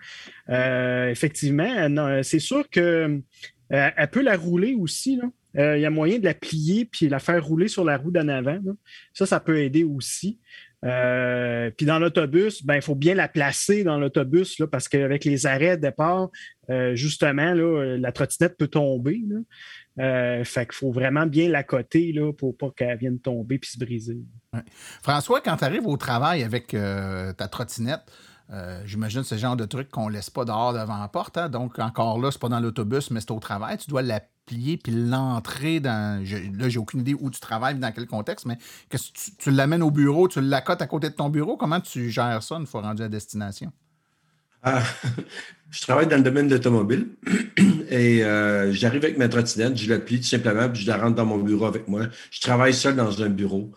Euh, effectivement, c'est sûr que elle peut la rouler aussi, il y a moyen de la plier puis la faire rouler sur la roue d'en avant. Ça, ça peut aider aussi. Euh, puis dans l'autobus, ben, il faut bien la placer dans l'autobus parce qu'avec les arrêts de départ, euh, justement, là, la trottinette peut tomber. fait qu'il faut vraiment bien la coter là, pour pas qu'elle vienne tomber puis se briser. François, quand tu arrives au travail avec ta trottinette, J'imagine ce genre de truc qu'on laisse pas dehors devant la porte. Hein. Donc, encore là, c'est pas dans l'autobus, mais c'est au travail. Tu dois la plier puis l'entrer dans. Je, là, j'ai aucune idée où tu travailles, dans quel contexte, mais que tu, l'amènes au bureau, tu l'accotes à côté de ton bureau. Comment tu gères ça une fois rendu à destination? Ah, je travaille dans le domaine de l'automobile et euh, j'arrive avec ma trottinette, je la plie tout simplement, puis je la rentre dans mon bureau avec moi. Je travaille seul dans un bureau.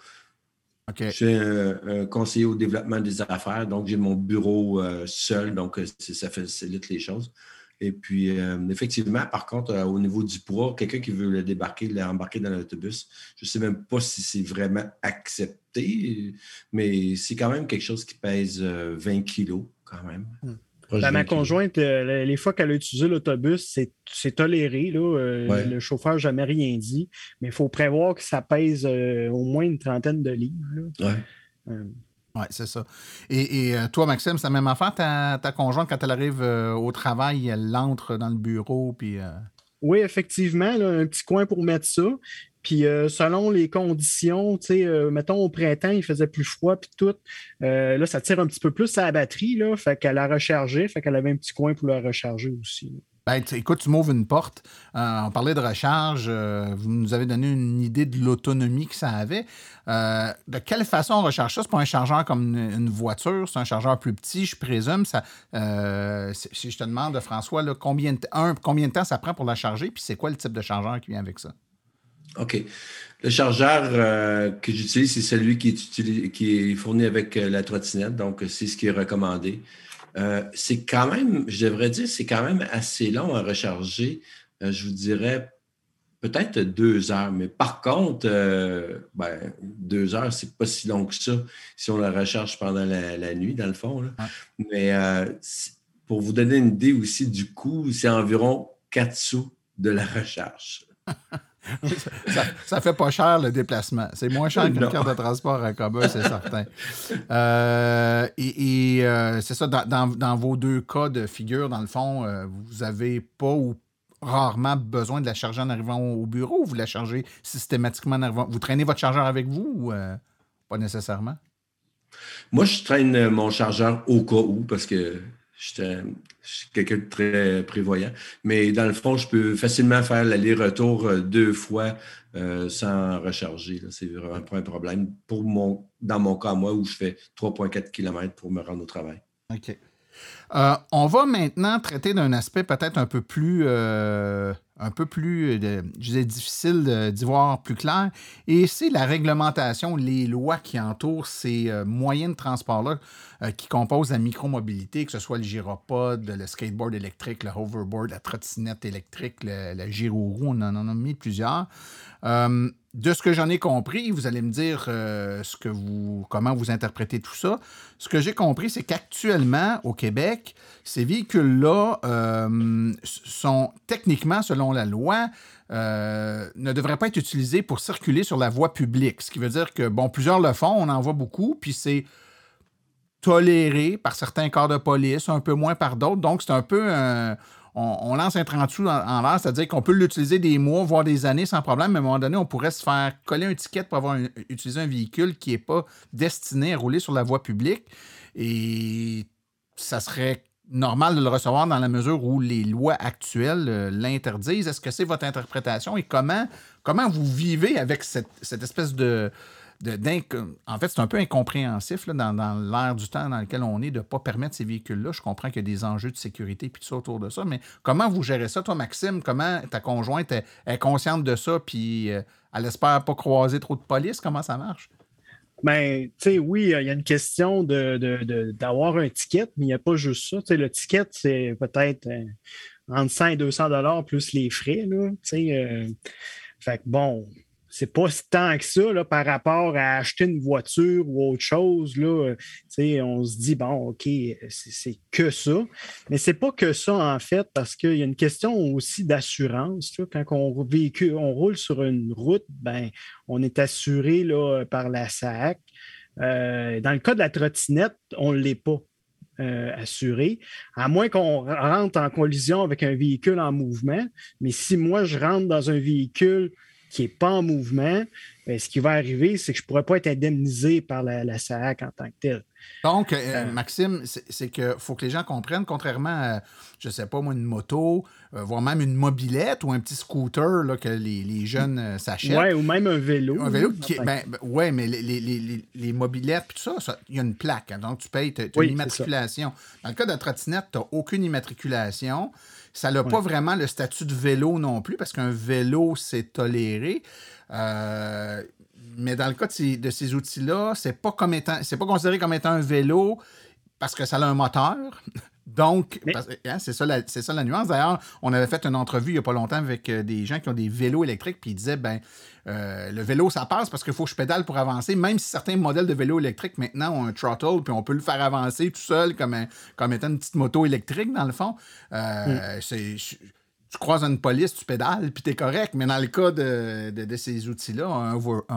Je suis un, conseiller au développement des affaires, donc j'ai mon bureau euh, seul, donc euh, ça facilite les choses. Et puis, euh, effectivement, par contre, euh, au niveau du poids, quelqu'un qui veut le débarquer, l'embarquer dans l'autobus, je ne sais même pas si c'est vraiment accepté, mais c'est quand même quelque chose qui pèse 20 euh, kilos quand même. Hmm. Ben, ma conjointe, les fois qu'elle a utilisé l'autobus, c'est toléré. Là. Le chauffeur n'a jamais rien dit, mais il faut prévoir que ça pèse au moins une trentaine de livres. Oui. Oui, c'est ça. Et, euh, toi, Maxime, c'est la même affaire. Ta, ta conjointe, quand elle arrive euh, au travail, elle entre dans le bureau, puis... Euh, oui, effectivement, un petit coin pour mettre ça. Puis selon les conditions, tu sais, mettons au printemps, il faisait plus froid, puis tout. là, ça tire un petit peu plus à la batterie, là. Fait qu'elle a rechargé, fait qu'elle avait un petit coin pour la recharger aussi. Ben, écoute, tu m'ouvres une porte. Euh, on parlait de recharge. Euh, vous nous avez donné une idée de l'autonomie que ça avait. Euh, de quelle façon on recharge ça? C'est pas un chargeur comme une, voiture, c'est un chargeur plus petit, je présume. Si je te demande, François, combien, de, combien de temps ça prend pour la charger? Puis c'est quoi le type de chargeur qui vient avec ça? OK. Le chargeur que j'utilise, c'est celui qui est, qui est fourni avec la trottinette. Donc, c'est ce qui est recommandé. Euh, c'est quand même, je devrais dire, c'est quand même assez long à recharger. Euh, je vous dirais peut-être deux heures. Mais par contre, euh, ben, deux heures, c'est pas si long que ça si on la recharge pendant la, nuit, dans le fond. Mais pour vous donner une idée aussi du coût, c'est environ 4 sous de la recharge. ça, fait pas cher le déplacement. C'est moins cher qu'une carte de transport en commun, c'est certain. Euh, et, euh, c'est ça, dans, vos deux cas de figure, dans le fond, euh, vous n'avez pas ou rarement besoin de la charger en arrivant au bureau ou vous la chargez systématiquement en arrivant? Vous traînez votre chargeur avec vous ou pas nécessairement? Moi, je traîne mon chargeur au cas où parce que je suis quelqu'un de très prévoyant. Mais dans le fond, je peux facilement faire l'aller-retour euh, deux fois euh, sans recharger. C'est vraiment pas un problème. Pour mon, dans mon cas, moi, où je fais 3,4 km pour me rendre au travail. OK. Euh, on va maintenant traiter d'un aspect peut-être un peu plus, euh, un peu plus, euh, je disais, difficile d'y voir plus clair, et c'est la réglementation, les lois qui entourent ces moyens de transport-là qui composent la micromobilité, que ce soit le gyropode, le skateboard électrique, le hoverboard, la trottinette électrique, le, la gyro-roue, on en a mis plusieurs de ce que j'en ai compris, vous allez me dire euh, ce que vous, comment vous interprétez tout ça. Ce que j'ai compris, c'est qu'actuellement, au Québec, ces véhicules-là euh, sont techniquement, selon la loi, euh, ne devraient pas être utilisés pour circuler sur la voie publique. Ce qui veut dire que, bon, plusieurs le font, on en voit beaucoup, puis c'est toléré par certains corps de police, un peu moins par d'autres. Donc, c'est un peu un on, lance un 30 sous en, l'air, c'est-à-dire qu'on peut l'utiliser des mois, voire des années sans problème, mais à un moment donné, on pourrait se faire coller un ticket pour avoir utilisé un véhicule qui n'est pas destiné à rouler sur la voie publique. Et ça serait normal de le recevoir dans la mesure où les lois actuelles euh, l'interdisent. Est-ce que c'est votre interprétation et comment, comment vous vivez avec cette espèce de, en fait, c'est un peu incompréhensif dans, l'ère du temps dans lequel on est de ne pas permettre ces véhicules-là. Je comprends qu'il y a des enjeux de sécurité et tout ça autour de ça, mais comment vous gérez ça, toi, Maxime? Comment ta conjointe est, consciente de ça puis euh, elle espère pas croiser trop de police? Comment ça marche? Ben, tu sais, oui, il y a une question d'avoir un ticket, mais il n'y a pas juste ça. le ticket, c'est peut-être euh, entre 100 et 200 dollars plus les frais. Là, euh, fait que bon, c'est pas tant que ça là, par rapport à acheter une voiture ou autre chose. Là, on se dit, bon, OK, c'est que ça. Mais c'est pas que ça, en fait, parce qu'il y a une question aussi d'assurance. Quand on, véhicule, on roule sur une route, ben, on est assuré là, par la SAC. Euh, dans le cas de la trottinette, on ne l'est pas. Euh, assuré, à moins qu'on rentre en collision avec un véhicule en mouvement. Mais si moi, je rentre dans un véhicule qui n'est pas en mouvement, ce qui va arriver, c'est que je ne pourrais pas être indemnisé par la, SAC en tant que tel. Donc, euh, euh, Maxime, c'est qu'il faut que les gens comprennent, contrairement à, je ne sais pas moi, une moto, euh, voire même une mobilette ou un petit scooter là, que les, jeunes s'achètent. Oui, ou même un vélo. Un vélo qui. Ben, ben, oui, mais les, mobilettes, puis tout ça, il y a une plaque. Hein, donc, tu payes, tu as, une immatriculation. Dans le cas de la trottinette, tu n'as aucune immatriculation. Ça n'a pas vraiment le statut de vélo non plus, parce qu'un vélo, c'est toléré. Euh, mais dans le cas de ces, outils-là, c'est pas comme étant, c'est pas considéré comme étant un vélo parce que ça a un moteur. Donc, hein, c'est ça, la nuance. D'ailleurs, on avait fait une entrevue il n'y a pas longtemps avec euh, des gens qui ont des vélos électriques, puis ils disaient, ben, euh, le vélo, ça passe parce qu'il faut que je pédale pour avancer, même si certains modèles de vélos électriques maintenant ont un throttle, puis on peut le faire avancer tout seul comme, comme étant une petite moto électrique, dans le fond. Euh, mm. Tu croises une police, tu pédales, puis t'es correct. Mais dans le cas de, ces outils-là, un,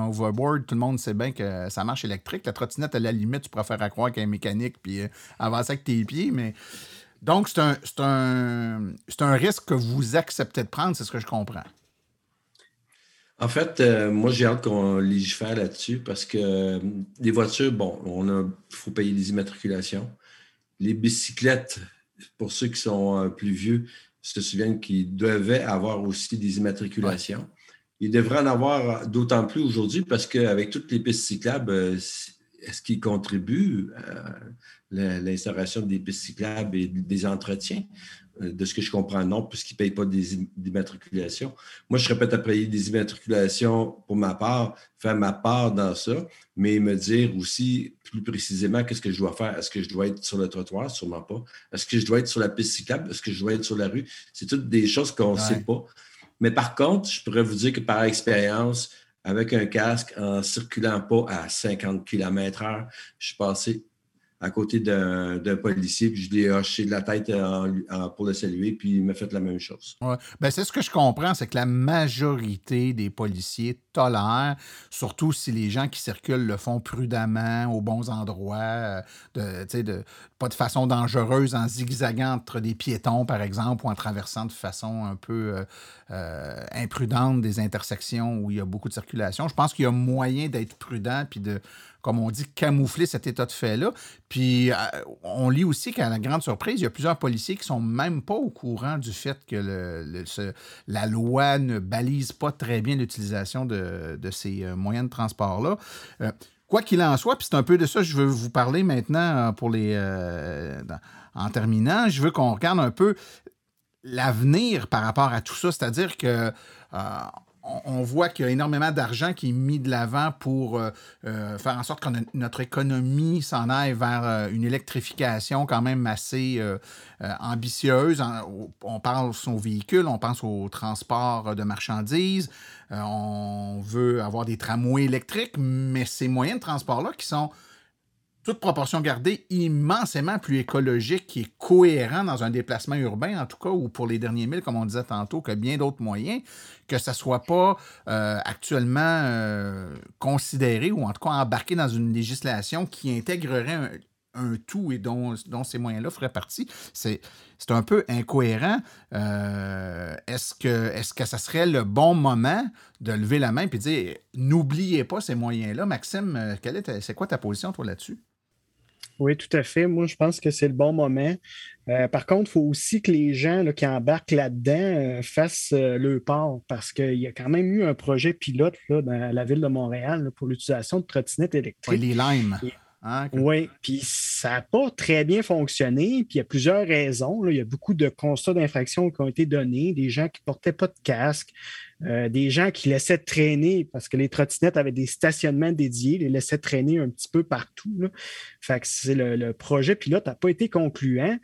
overboard, tout le monde sait bien que ça marche électrique. La trottinette, à la limite, tu préfères à croire qu'elle est mécanique, puis euh, avancer avec tes pieds. Mais... Donc, c'est un, un, un risque que vous acceptez de prendre, c'est ce que je comprends. En fait, euh, moi, j'ai hâte qu'on légifère là-dessus parce que euh, les voitures, bon, on a, faut payer des immatriculations. Les bicyclettes, pour ceux qui sont euh, plus vieux, se souviennent qu'ils devaient avoir aussi des immatriculations? Ils devraient en avoir d'autant plus aujourd'hui parce qu'avec toutes les pistes cyclables, est-ce qu'ils contribuent à l'instauration des pistes cyclables et des entretiens? Euh, de ce que je comprends, non, puisqu'ils ne payent pas des immatriculations. Moi, je serais prêt à payer des immatriculations pour ma part, faire ma part dans ça, mais me dire aussi plus précisément qu'est-ce que je dois faire? Est-ce que je dois être sur le trottoir? Sûrement pas. Est-ce que je dois être sur la piste cyclable? Est-ce que je dois être sur la rue? C'est toutes des choses qu'on ne sait pas. Mais par contre, je pourrais vous dire que par expérience, avec un casque, en circulant pas à 50 km/h, je suis passé à côté d'un policier, puis je l'ai hoché de la tête pour le saluer, puis il m'a fait la même chose. Ouais. Ben, c'est ce que je comprends, c'est que la majorité des policiers tolèrent, surtout si les gens qui circulent le font prudemment, aux bons endroits, euh, de, de, pas de façon dangereuse, en zigzagant entre des piétons, par exemple, ou en traversant de façon un peu euh, euh, imprudente des intersections où il y a beaucoup de circulation. Je pense qu'il y a moyen d'être prudent, puis de comme on dit, camoufler cet état de fait-là. Puis on lit aussi qu'à la grande surprise, il y a plusieurs policiers qui sont même pas au courant du fait que le, la loi ne balise pas très bien l'utilisation de, ces euh, moyens de transport-là. Euh, quoi qu'il en soit, puis c'est un peu de ça que je veux vous parler maintenant pour les. en terminant, je veux qu'on regarde un peu l'avenir par rapport à tout ça. C'est-à-dire que on voit qu'il y a énormément d'argent qui est mis de l'avant pour euh, euh, faire en sorte que notre économie s'en aille vers euh, une électrification quand même assez ambitieuse. On parle aux véhicules, on pense au transport de marchandises, on veut avoir des tramways électriques, mais ces moyens de transport-là qui sont toute proportion gardée, immensément plus écologique et cohérent dans un déplacement urbain, en tout cas, ou pour les derniers milles, comme on disait tantôt, que bien d'autres moyens, que ça ne soit pas euh, actuellement euh, considéré ou en tout cas embarqué dans une législation qui intégrerait un, tout et dont, ces moyens-là feraient partie. C'est, c'est un peu incohérent. Euh, est-ce, que, est-ce que ça serait le bon moment de lever la main et de dire n'oubliez pas ces moyens-là? Maxime, quelle est c'est quoi ta position, toi, là-dessus? Oui, tout à fait. Moi, je pense que c'est le bon moment. Euh, par contre, il faut aussi que les gens qui embarquent là-dedans euh, fassent euh, le part parce qu'il y a quand même eu un projet pilote dans la ville de Montréal pour l'utilisation de trottinettes électriques. Oui, les Limes. Ah, oui, puis ça n'a pas très bien fonctionné, puis il y a plusieurs raisons. Il y a beaucoup de constats d'infraction qui ont été donnés, des gens qui ne portaient pas de casque, euh, des gens qui laissaient traîner, parce que les trottinettes avaient des stationnements dédiés, les laissaient traîner un petit peu partout. Fait que c'est le, le, projet pilote n'a pas été concluant.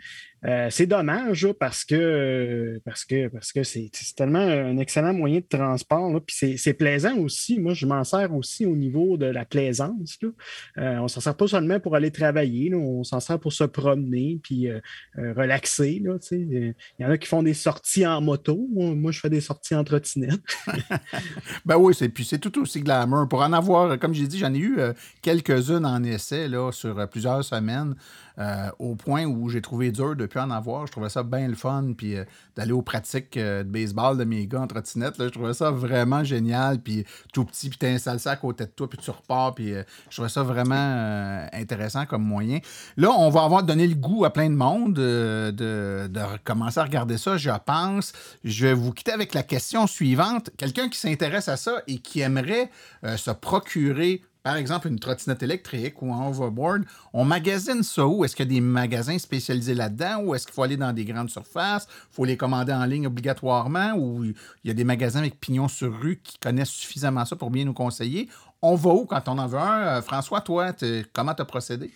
Euh, c'est dommage parce que parce que parce que c'est tellement un excellent moyen de transport. Puis c'est plaisant aussi. Moi, je m'en sers aussi au niveau de la plaisance. Là. Euh, on s'en sert pas seulement pour aller travailler, on s'en sert pour se promener puis euh, relaxer. Là, Il y en a qui font des sorties en moto. Moi, je fais des sorties en trottinette. ben oui, c'est puis c'est tout aussi glamour. Pour en avoir, comme j'ai dit, j'en ai eu quelques-unes en essai là, sur plusieurs semaines. Euh, au point où j'ai trouvé dur de plus en avoir. Je trouvais ça bien le fun, puis euh, d'aller aux pratiques euh, de baseball de mes gars en trottinette, je trouvais ça vraiment génial, puis tout petit, puis tu installes ça à côté de toi, puis tu repars, puis je trouvais ça vraiment intéressant comme moyen. Là, on va avoir donné le goût à plein de monde de, de commencer à regarder ça, je pense. Je vais vous quitter avec la question suivante. Quelqu'un qui s'intéresse à ça et qui aimerait se procurer par exemple, une trottinette électrique ou un overboard, on magasine ça où? Est-ce qu'il y a des magasins spécialisés là-dedans ou est-ce qu'il faut aller dans des grandes surfaces? Il faut les commander en ligne obligatoirement ou il y a des magasins avec pignon sur rue qui connaissent suffisamment ça pour bien nous conseiller? On va où quand on en veut un? Euh, François, toi, comment tu as procédé?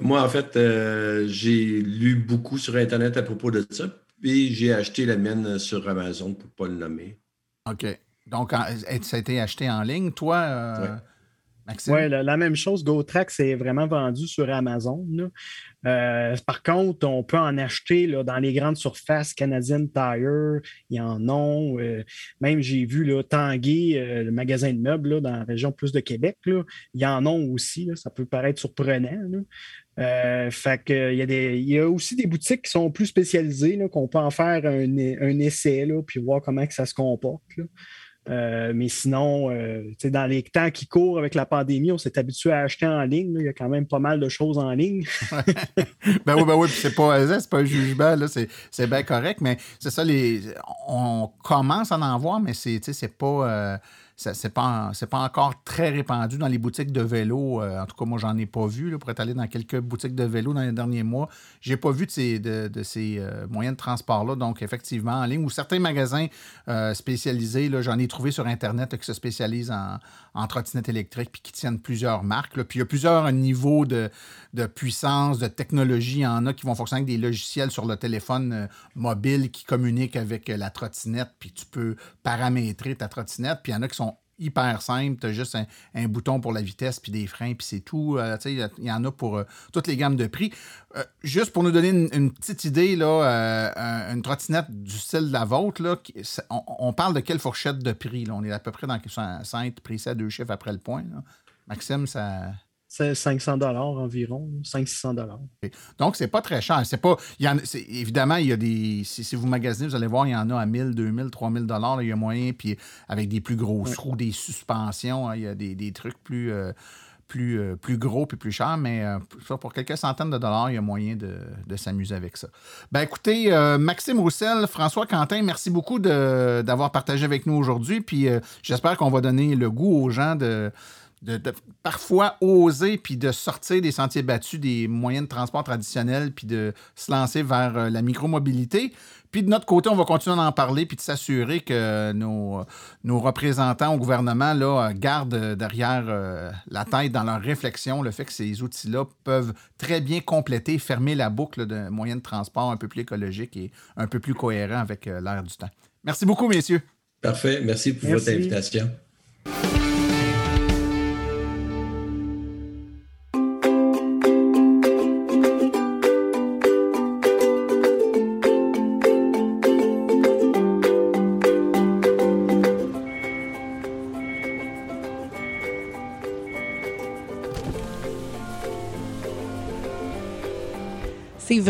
Moi, en fait, euh, j'ai lu beaucoup sur Internet à propos de ça, et j'ai acheté la mienne sur Amazon pour ne pas le nommer. OK. Donc, ça a été acheté en ligne. Toi, euh, oui, la, même chose. GoTrax est vraiment vendu sur Amazon. Euh, par contre, on peut en acheter là, dans les grandes surfaces Canadian Tire. Il y en a. Euh, même, j'ai vu là, Tanguay, euh, le magasin de meubles dans la région plus de Québec. Là, il y en a aussi. ça peut paraître surprenant. fait que, il, y a des, aussi des boutiques qui sont plus spécialisées, qu'on peut en faire un, un essai, là, puis voir comment que ça se comporte. Euh, mais sinon, euh, dans les temps qui courent avec la pandémie, on s'est habitué à acheter en ligne. Il y a quand même pas mal de choses en ligne. ben oui, ben oui, c'est pas, pas un jugement, c'est bien correct, mais c'est ça, les, on commence à en voir, mais c'est pas. Euh, c'est pas, pas encore très répandu dans les boutiques de vélo. Euh, en tout cas, moi, j'en ai pas vu. Là, pour être allé dans quelques boutiques de vélo dans les derniers mois, j'ai pas vu de ces, de, ces euh, moyens de transport-là. Donc, effectivement, en ligne, ou certains magasins euh, spécialisés, j'en ai trouvé sur Internet qui se spécialisent en, en trottinette électrique puis qui tiennent plusieurs marques. Puis il y a plusieurs niveaux de, puissance, de technologie. Il y en a qui vont fonctionner avec des logiciels sur le téléphone mobile qui communiquent avec la trottinette, puis tu peux paramétrer ta trottinette. Puis il y en a qui sont hyper simple. Tu as juste un, bouton pour la vitesse puis des freins, puis c'est tout. Euh, il y, en a pour euh, toutes les gammes de prix. Euh, juste pour nous donner une, petite idée, là, une trottinette du style de la vôtre, là, on, parle de quelle fourchette de prix? Là? On est à peu près dans 5 prix à deux chiffres après le point. Maxime, ça. C'est 500 dollars environ, 500-600 dollars. Donc, c'est pas très cher. C'est pas, il y en, évidemment, il y a des. Si, vous magasinez, vous allez voir, il y en a à 1000, 2000, 3000 dollars. Il y a moyen, puis avec des plus grosses roues, des suspensions, hein, il y a des, trucs plus, euh, plus, euh, plus gros puis plus chers, mais euh, pour quelques centaines de dollars, il y a moyen de, s'amuser avec ça. Ben écoutez, Maxime Roussel, François Quentin, merci beaucoup d'avoir partagé avec nous aujourd'hui. Puis j'espère qu'on va donner le goût aux gens de de, parfois oser puis de sortir des sentiers battus des moyens de transport traditionnels puis de se lancer vers euh, la micromobilité. Puis de notre côté, on va continuer à en parler puis de s'assurer que nos, nos, représentants au gouvernement là, gardent derrière euh, la tête dans leur réflexion le fait que ces outils-là peuvent très bien compléter, fermer la boucle de moyens de transport un peu plus écologique et un peu plus cohérent avec euh, l'air du temps. Merci beaucoup, messieurs. Parfait. Merci pour votre invitation.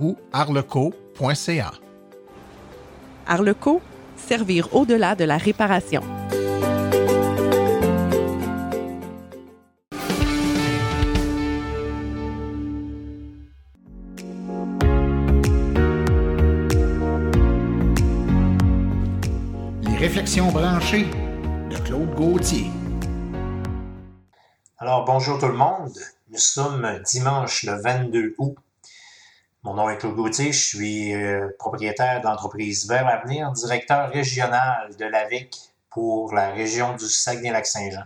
ou arleco.ca. Arleco, servir au-delà de la réparation. Les réflexions branchées de Claude Gauthier. Alors bonjour tout le monde. Nous sommes dimanche le 22 août mon nom est Claude Gauthier, je suis euh, propriétaire d'entreprise Vers Avenir, directeur régional de l'AVIC pour la région du Saguenay-Lac-Saint-Jean.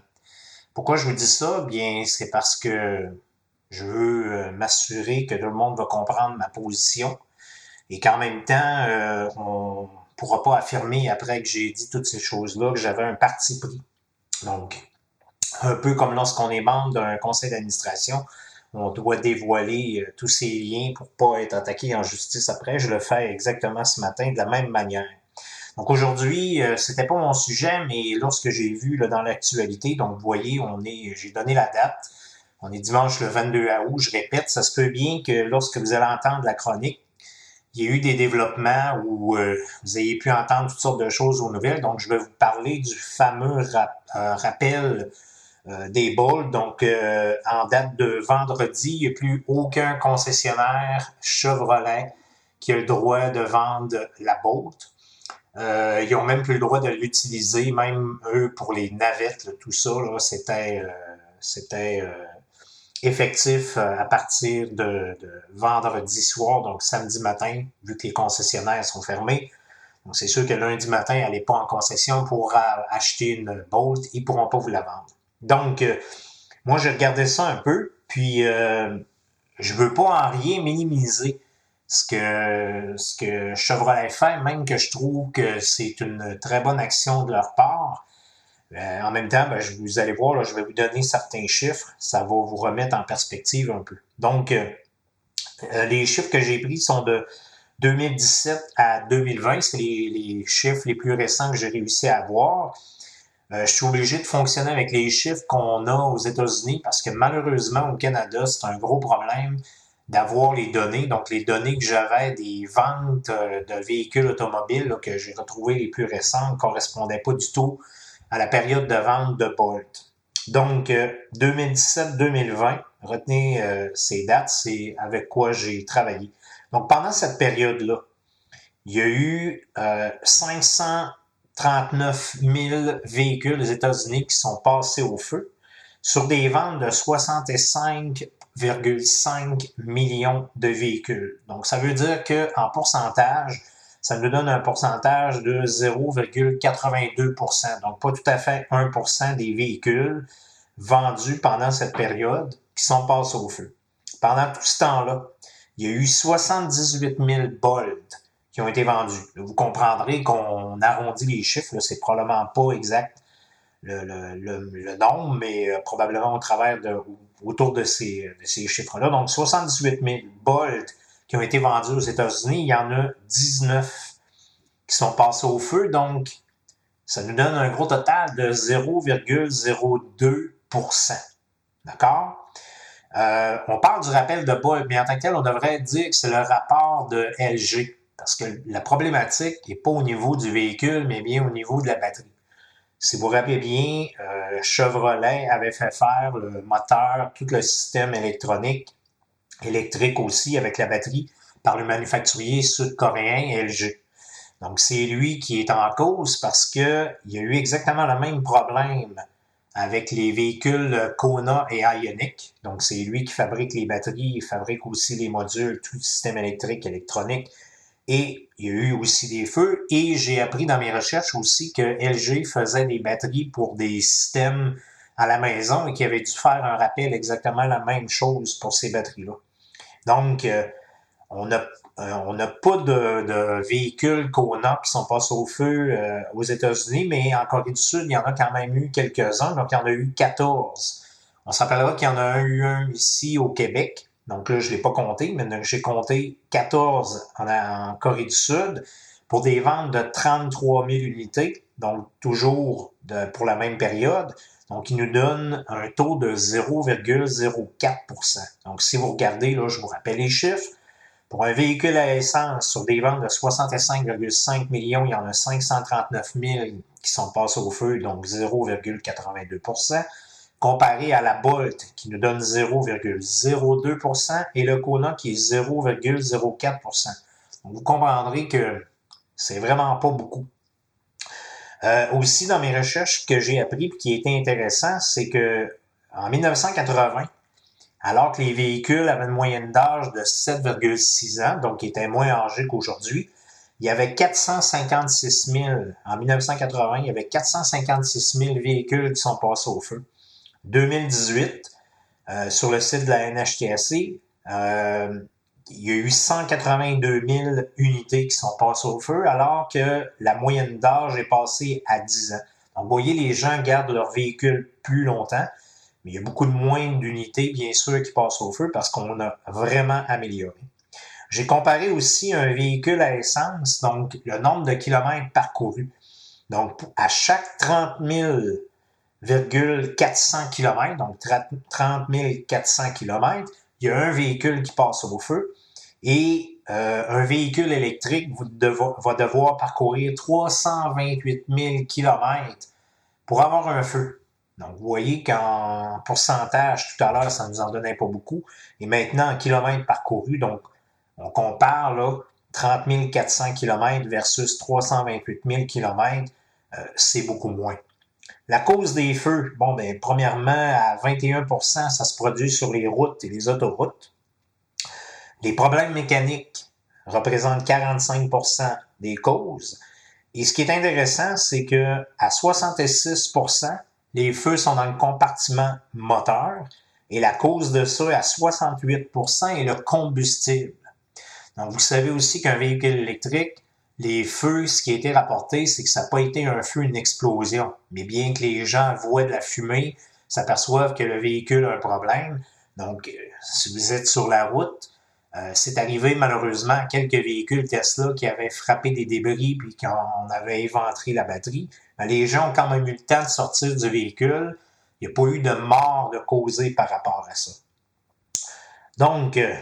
Pourquoi je vous dis ça? Bien, c'est parce que je veux euh, m'assurer que tout le monde va comprendre ma position et qu'en même temps, euh, on ne pourra pas affirmer après que j'ai dit toutes ces choses-là que j'avais un parti pris. Donc, un peu comme lorsqu'on est membre d'un conseil d'administration, on doit dévoiler euh, tous ces liens pour pas être attaqué en justice après. Je le fais exactement ce matin de la même manière. Donc aujourd'hui, euh, c'était pas mon sujet, mais lorsque j'ai vu là, dans l'actualité, donc vous voyez, on est, j'ai donné la date. On est dimanche le 22 août. Je répète, ça se peut bien que lorsque vous allez entendre la chronique, il y a eu des développements où euh, vous ayez pu entendre toutes sortes de choses aux nouvelles. Donc, je vais vous parler du fameux rappel euh, des Bolt. Donc, euh, en date de vendredi, il n'y a plus aucun concessionnaire Chevrolet qui a le droit de vendre la Bolt. Euh, ils n'ont même plus le droit de l'utiliser, même eux, pour les navettes, tout ça, c'était effectif à partir de, vendredi soir, donc samedi matin, vu que les concessionnaires sont fermés. Donc, c'est sûr que lundi matin, n'allez pas en concession pour acheter une Bolt, ils ne pourront pas vous la vendre. Donc, euh, moi, je regardais ça un peu, puis euh, je veux pas en rien minimiser ce que, ce que Chevrolet fait, même que je trouve que c'est une très bonne action de leur part. Euh, en même temps, ben, je, vous allez voir, là, je vais vous donner certains chiffres. Ça va vous remettre en perspective un peu. Donc, euh, les chiffres que j'ai pris sont de 2017 à 2020. C'est les, les, chiffres les plus récents que j'ai réussi à avoir. Euh, je suis obligé de fonctionner avec les chiffres qu'on a aux États-Unis parce que malheureusement au Canada, c'est un gros problème d'avoir les données. Donc, les données que j'avais des ventes euh, de véhicules automobiles que j'ai retrouvées les plus récentes ne correspondaient pas du tout à la période de vente de Bolt. Donc, 2017-2020, euh, retenez ces dates, c'est avec quoi j'ai travaillé. Donc, pendant cette période-là, il y a eu 500 39 000 véhicules aux États-Unis qui sont passés au feu sur des ventes de 65,5 millions de véhicules. Donc, ça veut dire qu'en pourcentage, ça nous donne un pourcentage de 0,82% Donc, pas tout à fait 1% des véhicules vendus pendant cette période qui sont passés au feu. Pendant tout ce temps-là, il y a eu 78 000 Bolt ont été vendus. Vous comprendrez qu'on arrondit les chiffres, c'est probablement pas exact le, nombre, mais euh, probablement au travers de, autour de ces, de ces chiffres-là. Donc, 78 000 Bolt qui ont été vendus aux États-Unis, il y en a 19 qui sont passés au feu. Donc, ça nous donne un gros total de 0,02% D'accord? Euh, on parle du rappel de Bolt, mais en tant que tel, on devrait dire que c'est le rapport de LG. Parce que la problématique n'est pas au niveau du véhicule, mais bien au niveau de la batterie. Si vous vous rappelez bien, euh, Chevrolet avait fait faire le moteur, tout le système électronique, électrique aussi, avec la batterie, par le manufacturier sud-coréen LG. Donc, c'est lui qui est en cause parce que il y a eu exactement le même problème avec les véhicules Kona et Ioniq. Donc, c'est lui qui fabrique les batteries, il fabrique aussi les modules, tout le système électrique, électronique. Et il y a eu aussi des feux. Et j'ai appris dans mes recherches aussi que LG faisait des batteries pour des systèmes à la maison et qu'il avait dû faire un rappel exactement la même chose pour ces batteries-là. Donc, euh, on n'a euh, pas de, de, véhicules Kona qui sont passés au feu euh, aux États-Unis, mais en Corée du Sud, il y en a quand même eu quelques-uns. Donc, il y en a eu 14. On s'appellera qu'il y en a eu un ici au Québec. Donc là, je ne l'ai pas compté, mais j'ai compté 14 en, Corée du Sud pour des ventes de 33 000 unités, donc toujours pour la même période. Donc, il nous donne un taux de 0,04% Donc, si vous regardez, là, je vous rappelle les chiffres. Pour un véhicule à essence sur des ventes de 65,5 millions, il y en a 539 000 qui sont passés au feu, donc 0,82 comparé à la Bolt qui nous donne 0,02% et le Kona qui est 0,04 Donc, vous comprendrez que c'est vraiment pas beaucoup. Euh, aussi, dans mes recherches, que j'ai appris qui était intéressant, c'est que en 1980, alors que les véhicules avaient une moyenne d'âge de 7,6 ans, donc qui étaient moins âgés qu'aujourd'hui, il y avait 456 000, en 1980, il y avait 456 000 véhicules qui sont passés au feu. 2018, euh, sur le site de la NHTSC, euh, il y a eu 182 000 unités qui sont passées au feu, alors que la moyenne d'âge est passée à 10 ans. Donc, vous voyez, les gens gardent leur véhicule plus longtemps. Mais il y a beaucoup de moins d'unités, bien sûr, qui passent au feu parce qu'on a vraiment amélioré. J'ai comparé aussi un véhicule à essence, donc le nombre de kilomètres parcourus. Donc, à chaque 30 400 km, donc 30 400 km, il y a un véhicule qui passe au feu et euh, un véhicule électrique va devoir parcourir 328 000 km pour avoir un feu. Donc, vous voyez qu'en pourcentage, tout à l'heure, ça ne nous en donnait pas beaucoup. Et maintenant, en kilomètres parcourus, donc, on compare là, 30 400 km versus 328 000 km, c'est beaucoup moins. La cause des feux, bon, ben, premièrement, à 21% ça se produit sur les routes et les autoroutes. Les problèmes mécaniques représentent 45% des causes. Et ce qui est intéressant, c'est que à 66% les feux sont dans le compartiment moteur et la cause de ça à 68% est le combustible. Donc, vous savez aussi qu'un véhicule électrique, les feux, ce qui a été rapporté, c'est que ça n'a pas été un feu, une explosion. Mais bien que les gens voient de la fumée, s'aperçoivent que le véhicule a un problème. Donc, euh, si vous êtes sur la route, euh, c'est arrivé malheureusement à quelques véhicules Tesla qui avaient frappé des débris puis qu'on avait éventré la batterie. Les gens ont quand même eu le temps de sortir du véhicule. Il n'y a pas eu de mort de causée par rapport à ça. Donc, euh,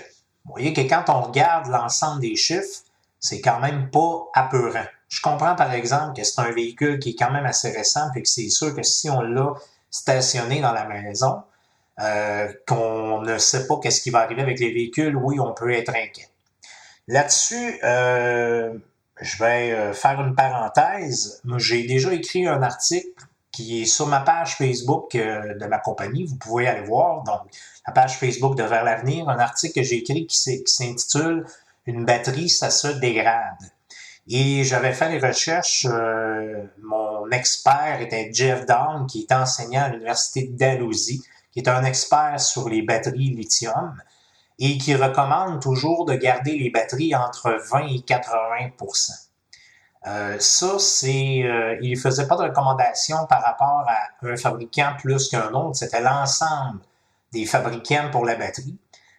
vous voyez que quand on regarde l'ensemble des chiffres, c'est quand même pas apeurant. Je comprends par exemple que c'est un véhicule qui est quand même assez récent, puis que c'est sûr que si on l'a stationné dans la maison, euh, qu'on ne sait pas qu'est-ce qui va arriver avec les véhicules, oui, on peut être inquiet. Là-dessus, euh, je vais euh, faire une parenthèse. J'ai déjà écrit un article qui est sur ma page Facebook de ma compagnie. Vous pouvez aller voir. Donc, la page Facebook de Vers l'avenir, un article que j'ai écrit qui s'intitule Une batterie, ça se dégrade. Et j'avais fait les recherches. mon expert était Jeff Down, qui est enseignant à l'Université de Dalhousie qui est un expert sur les batteries lithium. et qui recommande toujours de garder les batteries entre 20 et 80% euh, ça, c'est, euh, il ne faisait pas de recommandation par rapport à un fabricant plus qu'un autre. C'était l'ensemble des fabricants pour la batterie.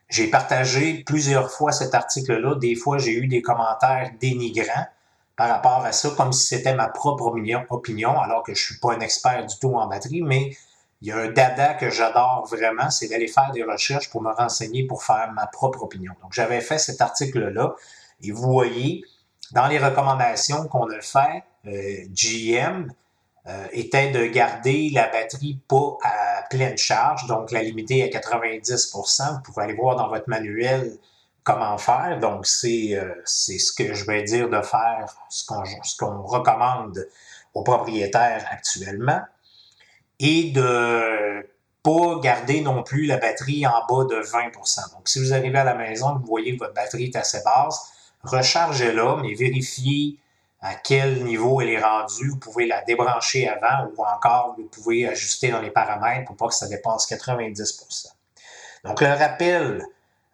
J'ai partagé plusieurs fois cet article-là. Des fois, j'ai eu des commentaires dénigrants par rapport à ça, comme si c'était ma propre opinion, alors que je suis pas un expert du tout en batterie, mais il y a un dada que j'adore vraiment, c'est d'aller faire des recherches pour me renseigner, pour faire ma propre opinion. Donc, j'avais fait cet article-là, et vous voyez, dans les recommandations qu'on a fait, euh, GM était de garder la batterie pas à pleine charge, donc la limiter à 90% Vous pourrez aller voir dans votre manuel comment faire. Donc, c'est euh, ce que je vais dire de faire, ce qu'on recommande aux propriétaires actuellement. Et de pas garder non plus la batterie en bas de 20% Donc, si vous arrivez à la maison vous voyez que votre batterie est assez basse, rechargez-la, mais vérifiez à quel niveau elle est rendue. Vous pouvez la débrancher avant ou encore vous pouvez ajuster dans les paramètres pour pas que ça dépasse 90% Donc, le rappel,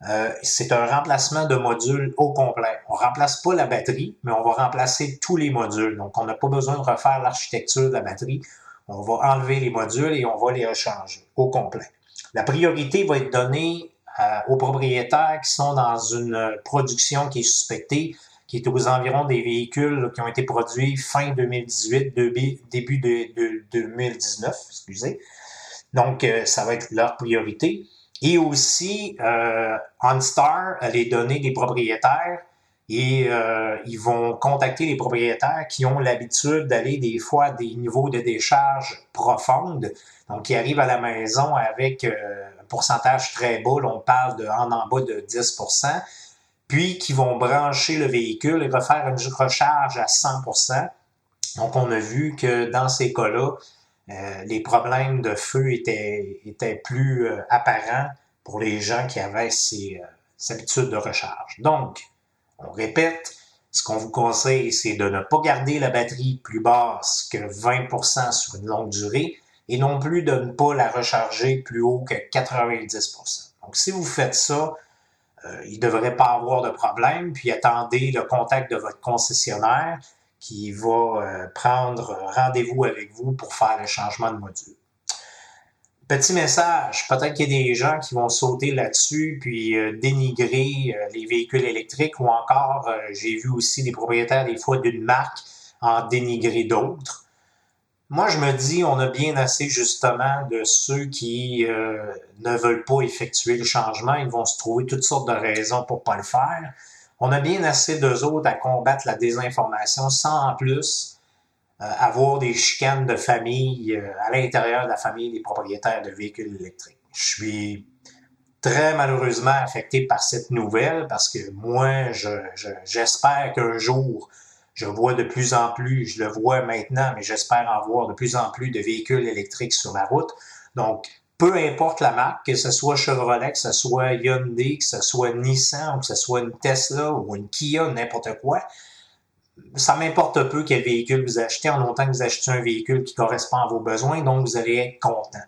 euh, c'est un remplacement de module au complet. On remplace pas la batterie, mais on va remplacer tous les modules. Donc, on n'a pas besoin de refaire l'architecture de la batterie. On va enlever les modules et on va les rechanger au complet. La priorité va être donnée euh, aux propriétaires qui sont dans une production qui est suspectée, qui est aux environs des véhicules qui ont été produits fin 2018, début de, 2019, excusez. Donc, euh, ça va être leur priorité. Et aussi, euh, OnStar les données des propriétaires et euh, ils vont contacter les propriétaires qui ont l'habitude d'aller des fois à des niveaux de décharge profondes, donc qui arrivent à la maison avec euh, un pourcentage très bas, on parle de en bas de 10 puis qui vont brancher le véhicule et refaire une recharge à 100% Donc on a vu que dans ces cas-là, euh, les problèmes de feu étaient, étaient plus apparents pour les gens qui avaient ces, ces habitudes de recharge. Donc, on répète, ce qu'on vous conseille, c'est de ne pas garder la batterie plus basse que 20% sur une longue durée et non plus de ne pas la recharger plus haut que 90% Donc, si vous faites ça, euh, il ne devrait pas avoir de problème, puis attendez le contact de votre concessionnaire qui va euh, prendre rendez-vous avec vous pour faire le changement de module. Petit message, peut-être qu'il y a des gens qui vont sauter là-dessus puis euh, dénigrer euh, les véhicules électriques ou encore, euh, j'ai vu aussi des propriétaires des fois d'une marque en dénigrer d'autres. Moi, je me dis, on a bien assez justement de ceux qui ne veulent pas effectuer le changement. Ils vont se trouver toutes sortes de raisons pour pas le faire. On a bien assez d'eux autres à combattre la désinformation sans en plus euh, avoir des chicanes de famille euh, à l'intérieur de la famille des propriétaires de véhicules électriques. Je suis très malheureusement affecté par cette nouvelle parce que moi, j'espère qu'un jour, je vois de plus en plus, je le vois maintenant, mais j'espère en voir de plus en plus de véhicules électriques sur la route. Donc, peu importe la marque, que ce soit Chevrolet, que ce soit Hyundai, que ce soit Nissan, ou que ce soit une Tesla ou une Kia, n'importe quoi, ça m'importe peu quel véhicule vous achetez, en longtemps que vous achetez un véhicule qui correspond à vos besoins, donc vous allez être content.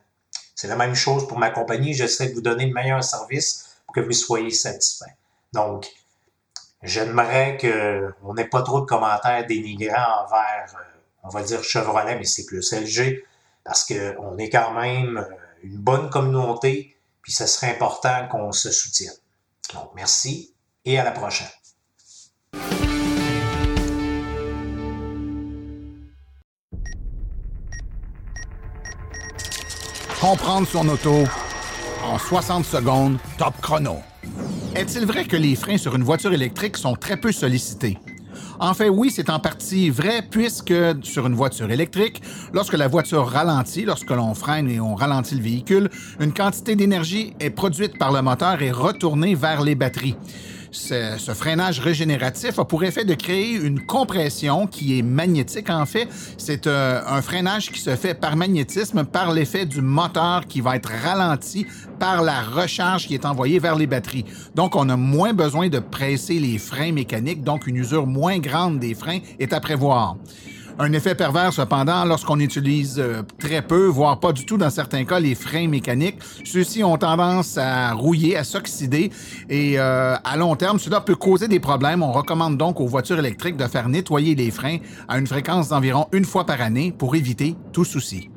C'est la même chose pour ma compagnie. J'essaie de vous donner le meilleur service pour que vous soyez satisfait. Donc, j'aimerais qu'on n'ait pas trop de commentaires dénigrants envers, euh, on va dire Chevrolet, mais c'est plus LG, parce qu'on est quand même euh, une bonne communauté, puis ce serait important qu'on se soutienne. Donc, merci et à la prochaine. Comprendre son auto en 60 secondes, top chrono. Est-il vrai que les freins sur une voiture électrique sont très peu sollicités? En fait, oui, c'est en partie vrai, puisque sur une voiture électrique, lorsque la voiture ralentit, lorsque l'on freine et on ralentit le véhicule, une quantité d'énergie est produite par le moteur et retournée vers les batteries. Ce, freinage régénératif a pour effet de créer une compression qui est magnétique en fait. C'est euh, un freinage qui se fait par magnétisme, par l'effet du moteur qui va être ralenti par la recharge qui est envoyée vers les batteries. Donc on a moins besoin de presser les freins mécaniques, donc une usure moins grande des freins est à prévoir. Un effet pervers, cependant, lorsqu'on utilise euh, très peu, voire pas du tout dans certains cas, les freins mécaniques, ceux-ci ont tendance à rouiller, à s'oxyder et euh, à long terme, cela peut causer des problèmes. On recommande donc aux voitures électriques de faire nettoyer les freins à une fréquence d'environ une fois par année pour éviter tout souci.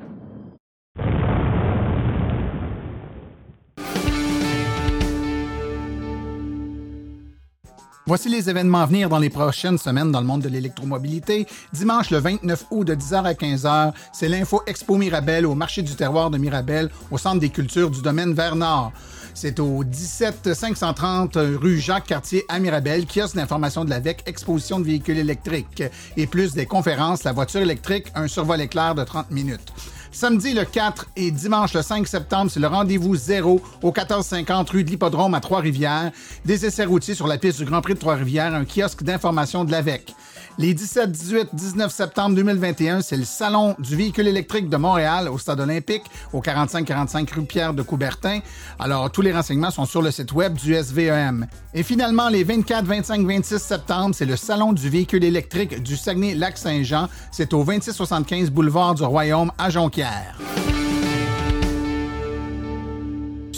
Voici les événements à venir dans les prochaines semaines dans le monde de l'électromobilité. Dimanche le 29 août de 10h à 15h, c'est l'Info Expo Mirabel au marché du terroir de Mirabel au centre des cultures du domaine Vers-Nord. C'est au 17 530 rue Jacques-Cartier à Mirabel, kiosque d'information de l'AVEC, exposition de véhicules électriques et plus des conférences, la voiture électrique, un survol éclair de 30 minutes. Samedi le 4 et dimanche le 5 septembre, c'est le rendez-vous zéro au 1450 rue de l'Hippodrome à Trois-Rivières. Des essais routiers sur la piste du Grand Prix de Trois-Rivières, un kiosque d'information de l'AVEC. Les 17, 18, 19 septembre 2021, c'est le Salon du véhicule électrique de Montréal au Stade olympique, au 45-45 rue Pierre de Coubertin. Alors, tous les renseignements sont sur le site web du SVEM. Et finalement, les 24, 25, 26 septembre, c'est le Salon du véhicule électrique du Saguenay-Lac-Saint-Jean. C'est au 2675 boulevard du Royaume à Jonquière.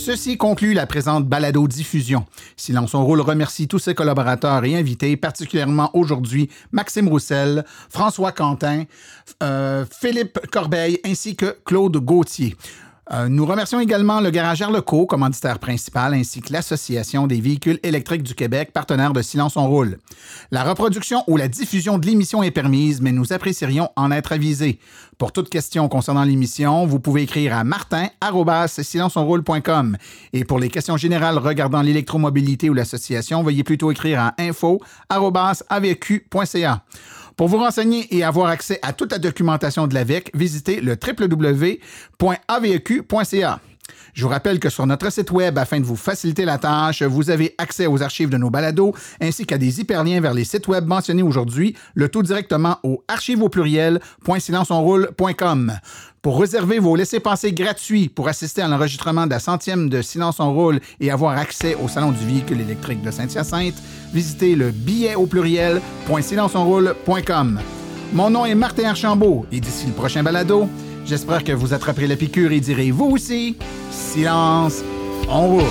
Ceci conclut la présente balado-diffusion. Silence on roule remercie tous ses collaborateurs et invités, particulièrement aujourd'hui Maxime Roussel, François Quentin, euh, Philippe Corbeil ainsi que Claude Gauthier. Euh, nous remercions également le Garage Arleco, commanditaire principal, ainsi que l'Association des véhicules électriques du Québec, partenaire de Silence on roule. La reproduction ou la diffusion de l'émission est permise, mais nous apprécierions en être avisés. Pour toute question concernant l'émission, vous pouvez écrire à martin@silenceonroule.com. Et pour les questions générales regardant l'électromobilité ou l'association, veuillez plutôt écrire à info@avq.ca. Pour vous renseigner et avoir accès à toute la documentation de l'AVEC, visitez le www.aveq.ca. Je vous rappelle que sur notre site web, afin de vous faciliter la tâche, vous avez accès aux archives de nos balados ainsi qu'à des hyperliens vers les sites web mentionnés aujourd'hui, le tout directement au archive au pluriel.silenceonroule.com. Pour réserver vos laissez-passer gratuits pour assister à l'enregistrement de la centième de Silence on Roule et avoir accès au Salon du véhicule électrique de Saint-Hyacinthe, visitez le billet au pluriel.silenceonroule.com. Mon nom est Martin Archambault et d'ici le prochain balado, j'espère que vous attraperez la piqûre et direz vous aussi, silence, on roule.